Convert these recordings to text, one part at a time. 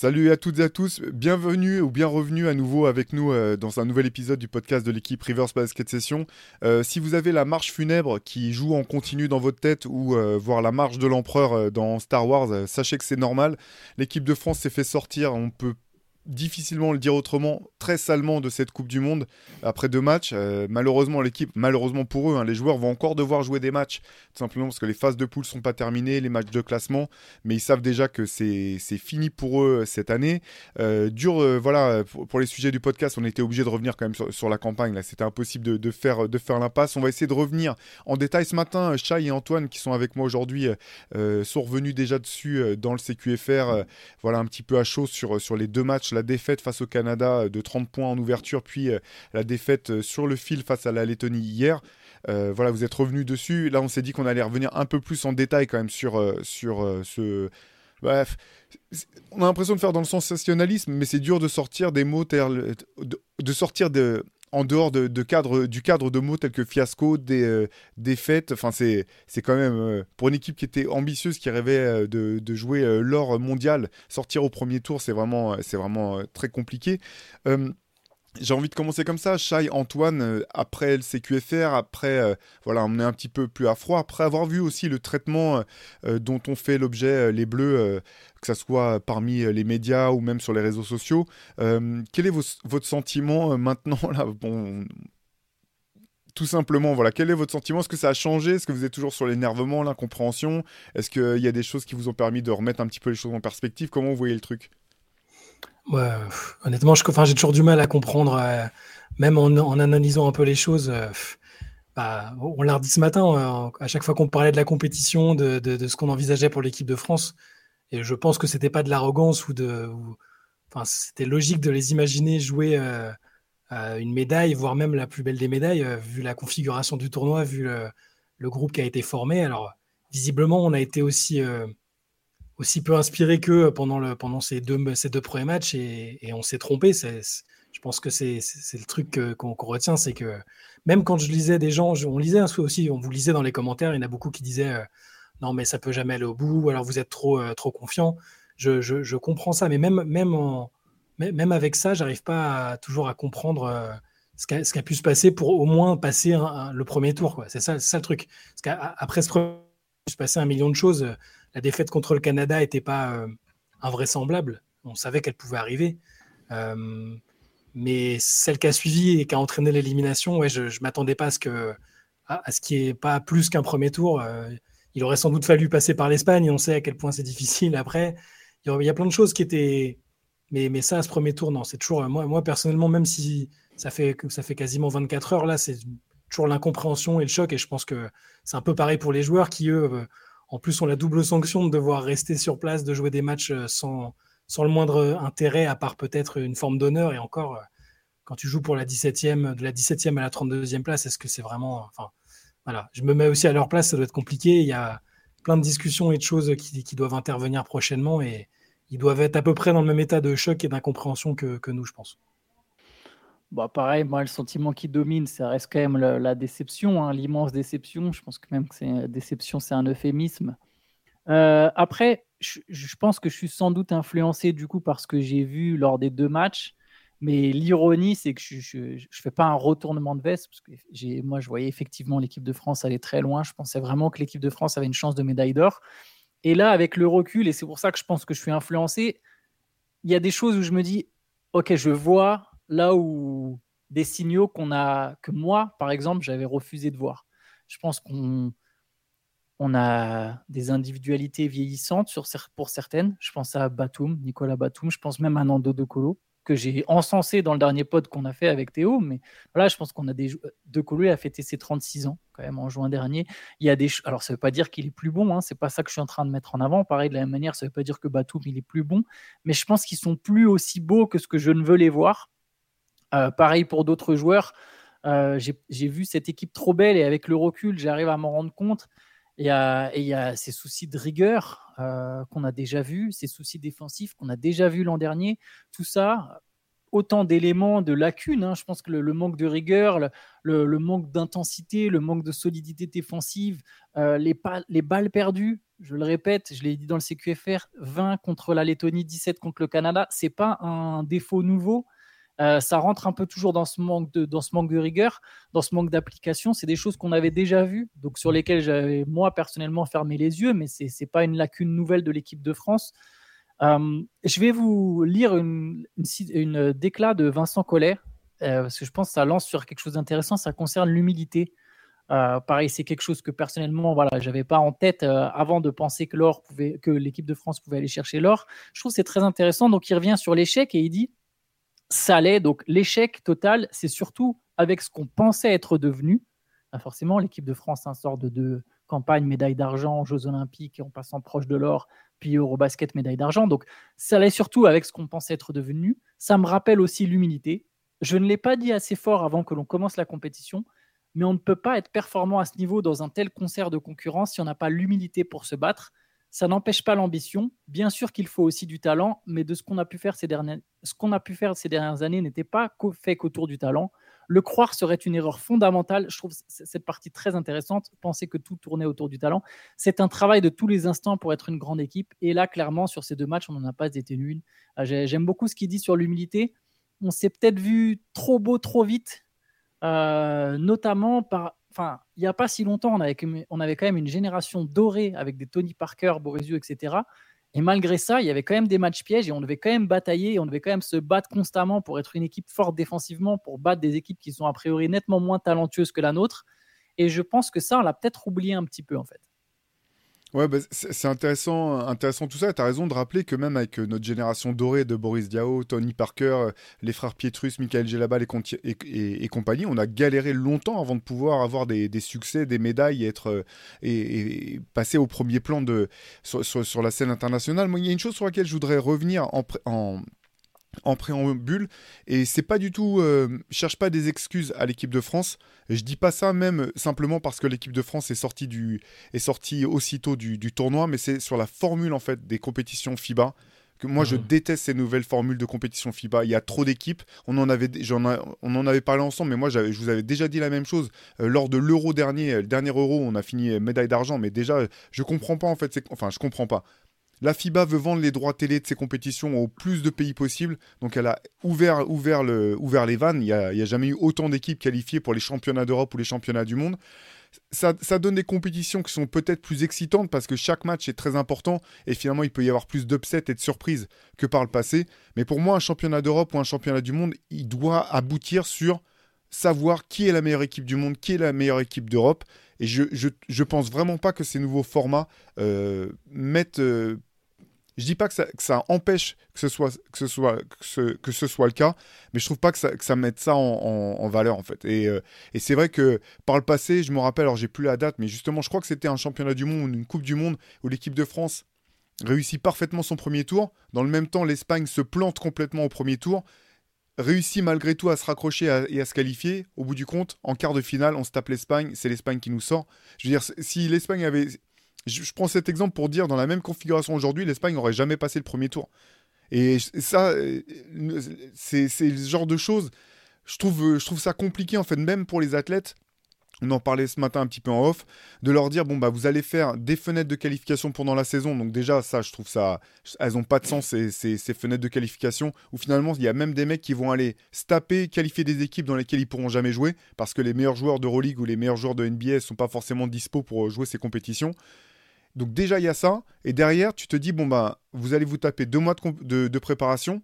Salut à toutes et à tous, bienvenue ou bien revenu à nouveau avec nous euh, dans un nouvel épisode du podcast de l'équipe Rivers Basket Session. Euh, si vous avez la marche funèbre qui joue en continu dans votre tête ou euh, voir la marche de l'empereur dans Star Wars, sachez que c'est normal. L'équipe de France s'est fait sortir, on peut difficilement le dire autrement, très salement de cette Coupe du Monde après deux matchs. Euh, malheureusement, l'équipe, malheureusement pour eux, hein, les joueurs vont encore devoir jouer des matchs, tout simplement parce que les phases de poule sont pas terminées, les matchs de classement, mais ils savent déjà que c'est fini pour eux cette année. Euh, dur, euh, voilà, pour, les sujets du podcast, on était obligé de revenir quand même sur, la campagne. Là, c'était impossible de, faire de faire l'impasse. On va essayer de revenir en détail ce matin. Chai et Antoine, qui sont avec moi aujourd'hui, euh, sont revenus déjà dessus euh, dans le CQFR. euh, voilà, un petit peu à chaud sur sur les deux matchs la défaite face au Canada euh, de 30 points en ouverture, puis euh, la défaite euh, sur le fil face à la Lettonie hier. Voilà, vous êtes revenus dessus. Là, on s'est dit qu'on allait revenir un peu plus en détail quand même sur, sur ce. Bref, on a l'impression de faire dans le sensationnalisme, mais c'est dur de sortir des mots, de sortir de, en dehors de, du cadre de mots tels que fiasco, des, euh, défaite. Enfin, c'est quand même euh, pour une équipe qui était ambitieuse, qui rêvait euh, de, jouer euh, l'or mondial, sortir au premier tour, c'est vraiment, très compliqué. J'ai envie de commencer comme ça, Shai, Antoine, après le CQFR, après, voilà, on est un petit peu plus à froid, après avoir vu aussi le traitement dont ont fait l'objet les Bleus, que ce soit parmi euh, les médias ou même sur les réseaux sociaux, euh, quel est votre sentiment euh, maintenant tout simplement, voilà, quel est votre sentiment? Est-ce que ça a changé? Est-ce que vous êtes toujours sur l'énervement, l'incompréhension? Est-ce qu'il y a des choses qui vous ont permis de remettre un petit peu les choses en perspective? Comment vous voyez le truc? Honnêtement, j'ai toujours du mal à comprendre, même en, analysant un peu les choses. bah, on l'a redit ce matin, à chaque fois qu'on parlait de la compétition, de ce qu'on envisageait pour l'équipe de France, et je pense que c'était pas de l'arrogance ou de, enfin, c'était logique de les imaginer jouer euh, euh, une médaille, voire même la plus belle des médailles, euh, vu la configuration du tournoi, vu le, groupe qui a été formé. Alors, visiblement, on a été aussi aussi peu inspiré qu'eux pendant, le, pendant ces, deux, ces deux premiers matchs et, on s'est trompé. Je pense que c'est c'est- le truc qu'on retient, c'est que même quand je lisais des gens, on lisait aussi, on vous lisait dans les commentaires, il y en a beaucoup qui disaient non mais ça peut jamais aller au bout, ou alors vous êtes trop, euh, trop confiant. Je, je- comprends ça, mais même, même, en- même avec ça, j'arrive pas toujours à comprendre euh, ce qui a, a pu se passer pour au moins passer le premier tour. C'est ça, ça le truc. Parce qu'après ce premier se passait un million de choses. La défaite contre le Canada n'était pas euh, invraisemblable. On savait qu'elle pouvait arriver. Mais celle qui a suivi et qui a entraîné l'élimination, ouais, je ne m'attendais pas à ce que à, à pas plus qu'un premier tour. Il aurait sans doute fallu passer par l'Espagne. On sait à quel point c'est difficile après. Il y, a, plein de choses qui étaient. Mais, mais ça, à ce premier tour, non. C'est toujours. Moi, moi, personnellement, même si ça fait, ça fait quasiment 24 heures, là, c'est toujours l'incompréhension et le choc. Et je pense que c'est un peu pareil pour les joueurs qui, eux, euh, en plus, ont la double sanction de devoir rester sur place, de jouer des matchs euh, sans, sans le moindre intérêt, à part peut-être une forme d'honneur. Et encore, euh, quand tu joues pour la 17e, de la 17e à la 32e place, est-ce que c'est vraiment. Enfin, voilà. Je me mets aussi à leur place, ça doit être compliqué. Il y a plein de discussions et de choses qui, doivent intervenir prochainement. Et ils doivent être à peu près dans le même état de choc et d'incompréhension que, nous, je pense. Bah, pareil, moi, le sentiment qui domine, ça reste quand même la, la déception, hein, l'immense déception. Je pense que même que c'est déception, c'est un euphémisme. Euh, après, je, je pense que je suis sans doute influencé du coup par ce que j'ai vu lors des deux matchs. Mais l'ironie, c'est que je ne fais pas un retournement de veste, parce que moi, je voyais effectivement l'équipe de France aller très loin. Je pensais vraiment que l'équipe de France avait une chance de médaille d'or. Et là, avec le recul, et c'est pour ça que je pense que je suis influencé, il y a des choses où je me dis, OK, je vois là où des signaux qu'on a, que moi, par exemple, j'avais refusé de voir. Je pense qu'on on a des individualités vieillissantes pour certaines. Je pense à Batum, Nicolas Batum. Je pense même à Nando De Colo, que j'ai encensé dans le dernier pod qu'on a fait avec Théo. Mais voilà, je pense qu'on a des. De Colo a fêté ses 36 ans, quand même, en juin dernier. Il y a des. Alors, ça veut pas dire qu'il est plus bon. Hein, c'est pas ça que je suis en train de mettre en avant. Pareil, de la même manière, ça veut pas dire que Batum, il est plus bon. Mais je pense qu'ils sont plus aussi beaux que ce que je ne veux les voir. pareil pour d'autres joueurs. J'ai vu cette équipe trop belle et avec le recul, j'arrive à m'en rendre compte. Et il y a ces soucis de rigueur qu'on a déjà vus, ces soucis défensifs qu'on a déjà vus l'an dernier. Tout ça, autant d'éléments, de lacunes. Hein. Je pense que le, manque de rigueur, le, manque d'intensité, le manque de solidité défensive, euh, les, les, balles perdues, je le répète, je l'ai dit dans le CQFR, 20 contre la Lettonie, 17 contre le Canada, c'est pas un défaut nouveau. Euh, ça rentre un peu toujours dans ce manque de, ce rigueur, dans ce manque d'application. C'est des choses qu'on avait déjà vues, donc sur lesquelles j'avais moi personnellement fermé les yeux, mais c'est n'est pas une lacune nouvelle de l'équipe de France. Euh, je vais vous lire une, une, déclat de Vincent Collet, euh, parce que je pense que ça lance sur quelque chose d'intéressant, ça concerne l'humilité. Euh, pareil, c'est quelque chose que personnellement, voilà, j'avais pas en tête avant de penser que que l'équipe de France pouvait aller chercher l'or. Je trouve c'est très intéressant. Donc, il revient sur l'échec et il dit ça allait. Donc, l'échec total, c'est surtout avec ce qu'on pensait être devenu. Forcément, l'équipe de France un sort de deux campagnes, médaille d'argent, Jeux Olympiques, en passant proche de l'or, puis Eurobasket, médaille d'argent. Donc ça allait surtout avec ce qu'on pensait être devenu. Ça me rappelle aussi l'humilité. Je ne l'ai pas dit assez fort avant que l'on commence la compétition, mais on ne peut pas être performant à ce niveau dans un tel concert de concurrence si on n'a pas l'humilité pour se battre. Ça n'empêche pas l'ambition. Bien sûr qu'il faut aussi du talent, mais de ce qu'on a pu faire ces dernières, années n'était pas fait qu'autour du talent. Le croire serait une erreur fondamentale. Je trouve cette partie très intéressante. Penser que tout tournait autour du talent. C'est un travail de tous les instants pour être une grande équipe. Et là, clairement, sur ces deux matchs, on n'en a pas été nul. Ah, j'aime beaucoup ce qu'il dit sur l'humilité. On s'est peut-être vu trop beau trop vite, euh, notamment par. Enfin, il n'y a pas si longtemps, on avait, quand même une génération dorée avec des Tony Parker, Borésio, etc. Et malgré ça, il y avait quand même des matchs pièges et on devait quand même batailler, on devait quand même se battre constamment pour être une équipe forte défensivement, pour battre des équipes qui sont a priori nettement moins talentueuses que la nôtre. Et je pense que ça, on l'a peut-être oublié un petit peu en fait. Ouais, bah, c'est intéressant, intéressant tout ça. Tu as raison de rappeler que même avec euh, notre génération dorée de Boris Diaw, Tony Parker, euh, les frères Pietrus, Michael Gelabal et, compagnie, on a galéré longtemps avant de pouvoir avoir des, succès, des médailles et, être, euh, et, passer au premier plan de, sur, la scène internationale. Il y a une chose sur laquelle je voudrais revenir en, en en préambule. Et c'est pas du tout euh, cherche pas des excuses à l'équipe de France. Je dis pas ça même simplement parce que l'équipe de France est sortie du est sortie aussitôt du, tournoi mais c'est sur la formule en fait des compétitions FIBA. Que moi je déteste ces nouvelles formules de compétition FIBA. Il y a trop d'équipes. On en avait on en avait parlé ensemble mais moi je vous avais déjà dit la même chose. Euh, lors de l'euro dernier le dernier euro on a fini médaille d'argent. Mais déjà je comprends pas en fait enfin je comprends pas la FIBA veut vendre les droits télé de ses compétitions au plus de pays possible. Donc elle a ouvert, ouvert, le, ouvert les vannes. Il n'y a, jamais eu autant d'équipes qualifiées pour les championnats d'Europe ou les championnats du monde. Ça, donne des compétitions qui sont peut-être plus excitantes parce que chaque match est très important et finalement il peut y avoir plus d'upsets et de surprises que par le passé. Mais pour moi, un championnat d'Europe ou un championnat du monde, il doit aboutir sur savoir qui est la meilleure équipe du monde, qui est la meilleure équipe d'Europe. Et je, je, pense vraiment pas que ces nouveaux formats euh, mettent, euh, je dis pas que ça, empêche que ce soit le cas, mais je trouve pas que ça, mette ça en, valeur en fait. Euh, et, c'est vrai que par le passé, je me rappelle, alors j'ai plus la date, mais justement, je crois que c'était un championnat du monde, une Coupe du Monde où l'équipe de France réussit parfaitement son premier tour. Dans le même temps, l'Espagne se plante complètement au premier tour, réussit malgré tout à se raccrocher et à se qualifier. Au bout du compte, en quart de finale, on se tape l'Espagne, c'est l'Espagne qui nous sort. Je veux dire, si l'Espagne avait je, prends cet exemple pour dire, dans la même configuration aujourd'hui, l'Espagne n'aurait jamais passé le premier tour. Et ça, euh, c'est ce genre de choses, je trouve, je trouve ça compliqué, en fait, même pour les athlètes. On en parlait ce matin un petit peu en off, de leur dire bon bah vous allez faire des fenêtres de qualification pendant la saison. Donc déjà ça, je trouve ça, elles ont pas de sens ces, ces, fenêtres de qualification. Où finalement il y a même des mecs qui vont aller se taper, qualifier des équipes dans lesquelles ils pourront jamais jouer parce que les meilleurs joueurs d'Euroleague ou les meilleurs joueurs de NBA sont pas forcément dispo pour jouer ces compétitions. Donc déjà, il y a ça. Et derrière, tu te dis, bon, bah, vous allez vous taper deux mois de, préparation.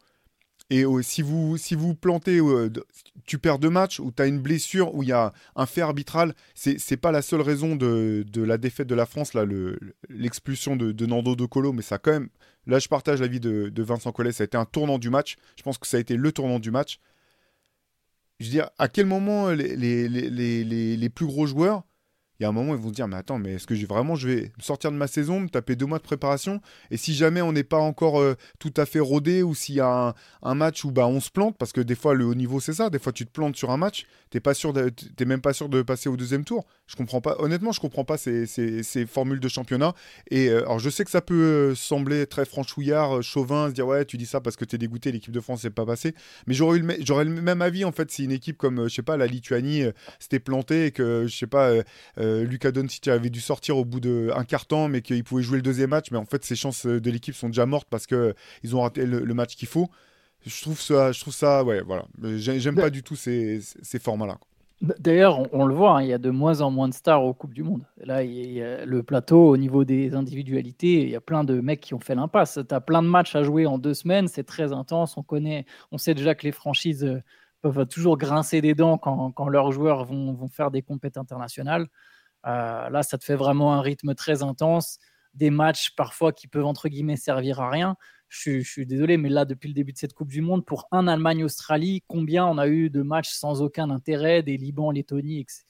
Et euh, si, vous, si vous plantez, euh, tu perds deux matchs, ou tu as une blessure, ou il y a un fait arbitral, c'est n'est pas la seule raison de, la défaite de la France, là, l'expulsion de, de, Nando De Colo, mais ça quand même... Là, je partage l'avis de, de Vincent Collet, ça a été un tournant du match. Je pense que ça a été le tournant du match. Je veux dire, à quel moment les, les, les plus gros joueurs il y a un moment, ils vont se dire, mais attends, mais est-ce que j'ai vraiment, je vais sortir de ma saison, me taper deux mois de préparation? Et si jamais on n'est pas encore euh, tout à fait rodé, ou s'il y a un, match où bah, on se plante, parce que des fois, le haut niveau, c'est ça, des fois, tu te plantes sur un match, t'es pas même pas sûr de passer au deuxième tour. Je comprends pas, honnêtement, je comprends pas ces, ces, formules de championnat. Et euh, alors, je sais que ça peut euh, sembler très franchouillard, chauvin, se dire, ouais, tu dis ça parce que t'es dégoûté, l'équipe de France n'est pas passée. Mais j'aurais le, le même avis, en fait, si une équipe comme, je sais pas, la Lituanie s'était plantée et que, je sais pas, euh, Lucas Doncic avait dû sortir au bout d'un quart temps, mais qu'il pouvait jouer le deuxième match. Mais en fait, ses chances de l'équipe sont déjà mortes parce qu'ils ont raté le, match qu'il faut. Je trouve ça, je trouve ça, ouais, voilà. J'aime pas du tout ces, ces formats-là. D'ailleurs, on, le voit, hein, il y a de moins en moins de stars aux Coupes du Monde. Là, il y a le plateau, au niveau des individualités, il y a plein de mecs qui ont fait l'impasse. Tu as plein de matchs à jouer en deux semaines, c'est très intense. On connaît, on sait déjà que les franchises euh, peuvent toujours grincer des dents quand, quand leurs joueurs vont, vont, faire des compétitions internationales. Euh, là, ça te fait vraiment un rythme très intense, des matchs parfois qui peuvent entre guillemets servir à rien. Je, suis désolé, mais là, depuis le début de cette Coupe du Monde, pour un Allemagne-Australie, combien on a eu de matchs sans aucun intérêt, des Liban, Lettonie, etc.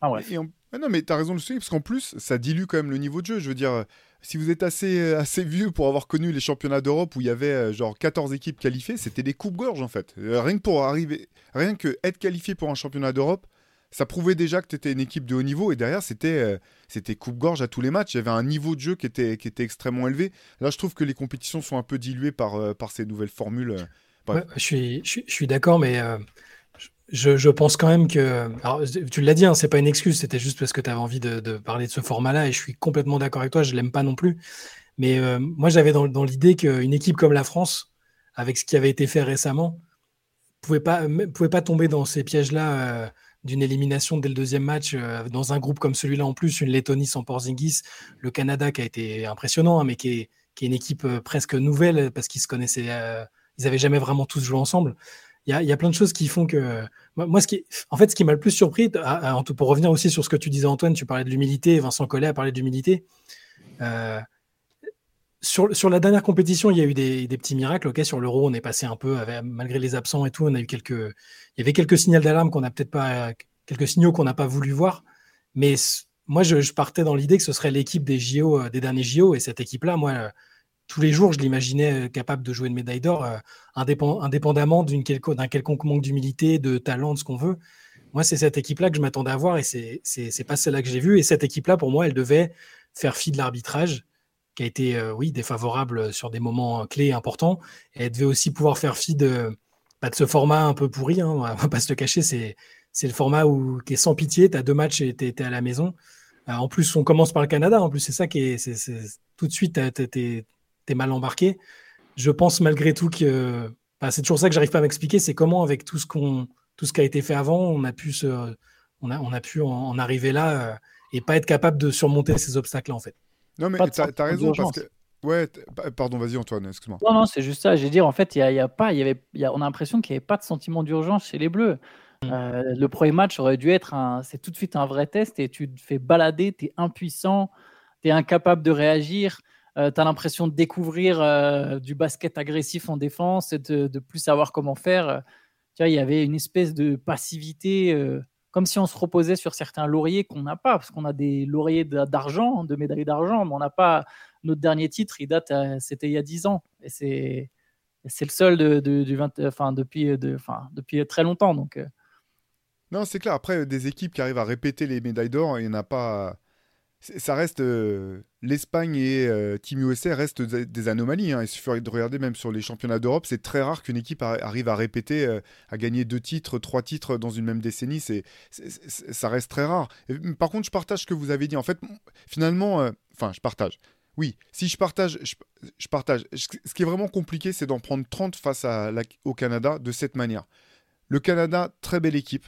Enfin, bref. non, mais tu as raison de le suivre, parce qu'en plus, ça dilue quand même le niveau de jeu. Je veux dire, si vous êtes assez, assez vieux pour avoir connu les championnats d'Europe où il y avait euh, genre 14 équipes qualifiées, c'était des coupes-gorges en fait. Euh, rien que pour arriver, rien que être qualifié pour un championnat d'Europe, ça prouvait déjà que tu étais une équipe de haut niveau et derrière c'était euh, c'était coupe-gorge à tous les matchs. Il y avait un niveau de jeu qui était, qui était extrêmement élevé. Là, je trouve que les compétitions sont un peu diluées par, euh, par ces nouvelles formules. Euh, je suis, je, suis d'accord, mais je, je, pense quand même que. Alors, tu l'as dit, hein, c'est pas une excuse, c'était juste parce que tu avais envie de, de, parler de ce format-là et je suis complètement d'accord avec toi, je l'aime pas non plus. Mais moi, j'avais dans, dans l'idée qu'une équipe comme la France, avec ce qui avait été fait récemment, pouvait pas, pouvait pas tomber dans ces pièges-là d'une élimination dès le deuxième match euh, dans un groupe comme celui-là en plus, une Lettonie sans Porzingis, le Canada qui a été impressionnant, hein, mais qui est, qui est, une équipe euh, presque nouvelle parce qu'ils se connaissaient, euh, ils n'avaient jamais vraiment tous joué ensemble. Il y a, y a, plein de choses qui font que moi, ce qui, en fait, ce qui m'a le plus surpris, pour revenir aussi sur ce que tu disais Antoine, tu parlais de l'humilité, Vincent Collet a parlé d'humilité. Sur, la dernière compétition, il y a eu des, petits miracles. Ok, sur l'Euro, on est passé un peu, malgré les absents et tout, on a eu quelques, il y avait quelques signaux d'alarme qu'on n'a peut-être pas, quelques signaux qu'on n'a pas voulu voir. Mais moi, je, je partais dans l'idée que ce serait l'équipe des JO, euh, des derniers JO, et cette équipe-là, moi, euh, tous les jours, je l'imaginais euh, capable de jouer une médaille d'or, indépendamment d'un quelconque manque d'humilité, de talent, de ce qu'on veut. Moi, c'est cette équipe-là que je m'attendais à voir, et c'est pas celle-là que j'ai vue. Et cette équipe-là, pour moi, elle devait faire fi de l'arbitrage qui a été, euh, oui, défavorable sur des moments clés importants. Et elle devait aussi pouvoir faire fi de, bah, de ce format un peu pourri, hein, on va pas se le cacher, c'est, c'est le format où, qui est sans pitié, tu as deux matchs et tu es, à la maison. Euh, en plus, on commence par le Canada, en plus, c'est ça qui est, c'est, tout de suite, tu es, mal embarqué. Je pense malgré tout que bah, c'est toujours ça que j'arrive pas à m'expliquer, c'est comment, avec tout ce, tout ce qui a été fait avant, on a pu, en, arriver là euh, et pas être capable de surmonter ces obstacles-là, en fait. Non, mais tu as, raison parce que. Ouais, pardon, vas-y Antoine, excuse-moi. Non, non, c'est juste ça. Je veux dire, en fait, il y a, y a, pas, y avait, y a, on a l'impression qu'il n'y avait pas de sentiment d'urgence chez les Bleus. Mm. Euh, le premier match aurait dû être un, c'est tout de suite un vrai test et tu te fais balader, tu es impuissant, tu es incapable de réagir, euh, tu as l'impression de découvrir euh, du basket agressif en défense et de, de plus savoir comment faire. Tu vois, il y avait une espèce de passivité comme si on se reposait sur certains lauriers qu'on n'a pas, parce qu'on a des lauriers d'argent, de médailles d'argent, mais on n'a pas notre dernier titre, il date, euh, c'était il y a 10 ans, et c'est le seul de, du 20, enfin, depuis, de, enfin, depuis très longtemps. Donc, euh. Non, c'est clair. Après, des équipes qui arrivent à répéter les médailles d'or, il n'y en a pas ça reste euh, l'Espagne et euh, Team USA restent des anomalies. Hein. Il suffit de regarder même sur les championnats d'Europe, c'est très rare qu'une équipe arrive à répéter, euh, à gagner deux titres, trois titres dans une même décennie. C'est, ça reste très rare. par contre, je partage ce que vous avez dit. En fait, finalement, enfin, je partage. Oui, si je partage, je, partage. Ce qui est vraiment compliqué, c'est d'en prendre 30 face au Canada de cette manière. Le Canada, très belle équipe,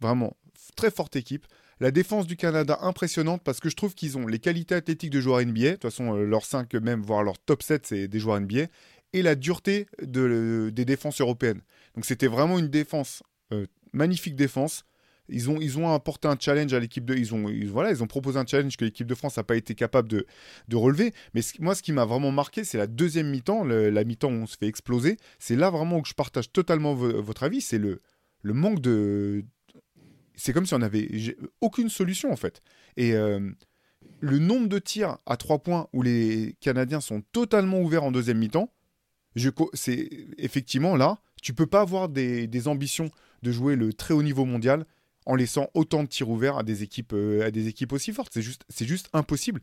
vraiment très forte équipe. La défense du Canada, impressionnante parce que je trouve qu'ils ont les qualités athlétiques de joueurs NBA. De toute façon, euh, leurs 5, même, voire leur top 7, c'est des joueurs NBA. Et la dureté de, des défenses européennes. Donc c'était vraiment une défense, euh, magnifique défense. Ils ont, ils ont apporté un challenge à l'équipe de. Ils ont, voilà, ils ont proposé un challenge que l'équipe de France n'a pas été capable de, de relever. Mais moi, ce qui m'a vraiment marqué, c'est la deuxième mi-temps, la mi-temps où on se fait exploser. C'est là vraiment que je partage totalement votre avis. C'est le, le manque de, c'est comme si on avait aucune solution en fait. Et euh, le nombre de tirs à trois points où les Canadiens sont totalement ouverts en deuxième mi-temps, c'est effectivement là, tu peux pas avoir des, ambitions de jouer le très haut niveau mondial en laissant autant de tirs ouverts à des équipes, euh, à des équipes aussi fortes. C'est juste, juste impossible.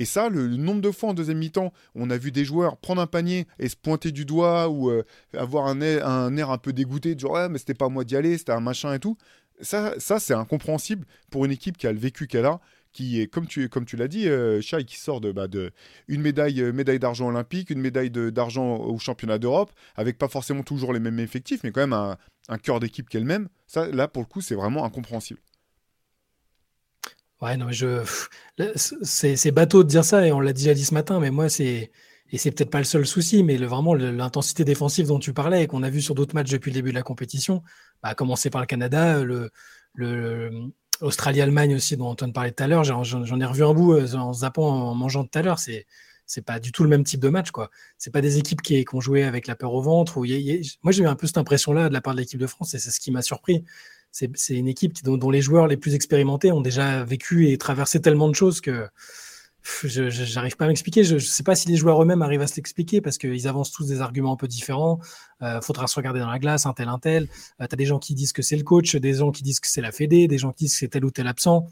Et ça, le, nombre de fois en deuxième mi-temps, on a vu des joueurs prendre un panier et se pointer du doigt ou euh, avoir un air, un air un peu dégoûté, de genre ouais, mais c'était pas moi d'y aller, c'était un machin et tout. Ça, ça c'est incompréhensible pour une équipe qui a le vécu qu'elle a qui est, comme tu, comme tu l'as dit, euh, Chai, qui sort de, bah, de une médaille, euh, médaille d'argent olympique, une médaille d'argent au championnat d'Europe, avec pas forcément toujours les mêmes effectifs, mais quand même un, cœur d'équipe qui est le même. Ça, là, pour le coup, c'est vraiment incompréhensible. Ouais, non, mais je. C'est bateau de dire ça, et on l'a déjà dit ce matin, mais moi, c'est. Et c'est peut-être pas le seul souci, mais vraiment l'intensité défensive dont tu parlais et qu'on a vu sur d'autres matchs depuis le début de la compétition, bah, à commencer par le Canada, le, le, Australie-Allemagne aussi, dont Antoine parlait tout à l'heure, j'en ai revu un bout euh, en zappant, en mangeant tout à l'heure. C'est c'est pas du tout le même type de match, quoi. C'est pas des équipes qui, ont joué avec la peur au ventre. moi, j'ai eu un peu cette impression-là de la part de l'équipe de France, et c'est ce qui m'a surpris. C'est une équipe dont, les joueurs les plus expérimentés ont déjà vécu et traversé tellement de choses que je n'arrive pas à m'expliquer. Je ne sais pas si les joueurs eux-mêmes arrivent à se l'expliquer parce qu'ils avancent tous des arguments un peu différents. Euh, faudra se regarder dans la glace, un tel, un tel. Euh, tu as des gens qui disent que c'est le coach, des gens qui disent que c'est la Fédé, des gens qui disent que c'est tel ou tel absent.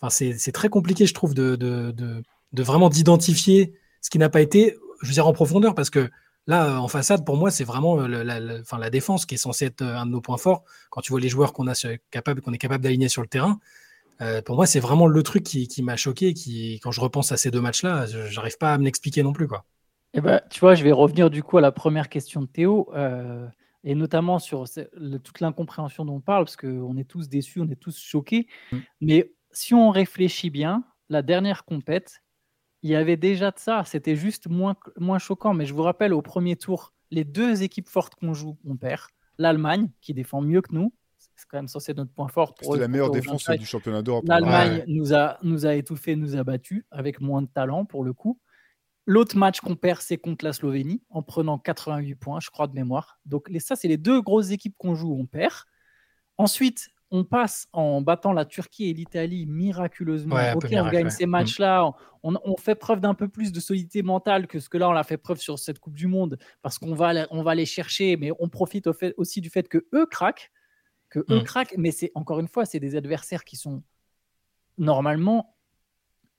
Enfin, c'est très compliqué, je trouve, de, vraiment d'identifier ce qui n'a pas été, je veux dire, en profondeur parce que là, en façade, pour moi, c'est vraiment euh, la, la, défense qui est censée être un de nos points forts. Quand tu vois les joueurs qu'on est capable d'aligner sur le terrain, euh, pour moi, c'est vraiment le truc qui, m'a choqué. Qui, quand je repense à ces deux matchs-là, j'arrive pas à me l'expliquer non plus. Quoi. Eh ben, tu vois, je vais revenir du coup à la première question de Théo, euh, et notamment sur toute l'incompréhension dont on parle, parce qu'on est tous déçus, on est tous choqués. Mm. Mais si on réfléchit bien, la dernière compète, il y avait déjà de ça. C'était juste moins, moins choquant. Mais je vous rappelle, au premier tour, les deux équipes fortes qu'on joue, on perd. L'Allemagne, qui défend mieux que nous, c'est quand même censé être notre point fort. C'est la meilleure défense du championnat d'Europe. L'Allemagne nous, a, nous a étouffé, nous a battus avec moins de talent pour le coup. L'autre match qu'on perd, c'est contre la Slovénie en prenant 88 points, je crois, de mémoire. Donc les, ça, c'est les deux grosses équipes qu'on joue, on perd. Ensuite, on passe en battant la Turquie et l'Italie miraculeusement. ok, on gagne ces mm. matchs-là, on, fait preuve d'un peu plus de solidité mentale que ce que là, on a fait preuve sur cette Coupe du Monde, parce qu'on va, on va les chercher, mais on profite aussi du fait que eux craquent que eux mm. craquent. Mais c'est encore une fois, c'est des adversaires qui sont normalement,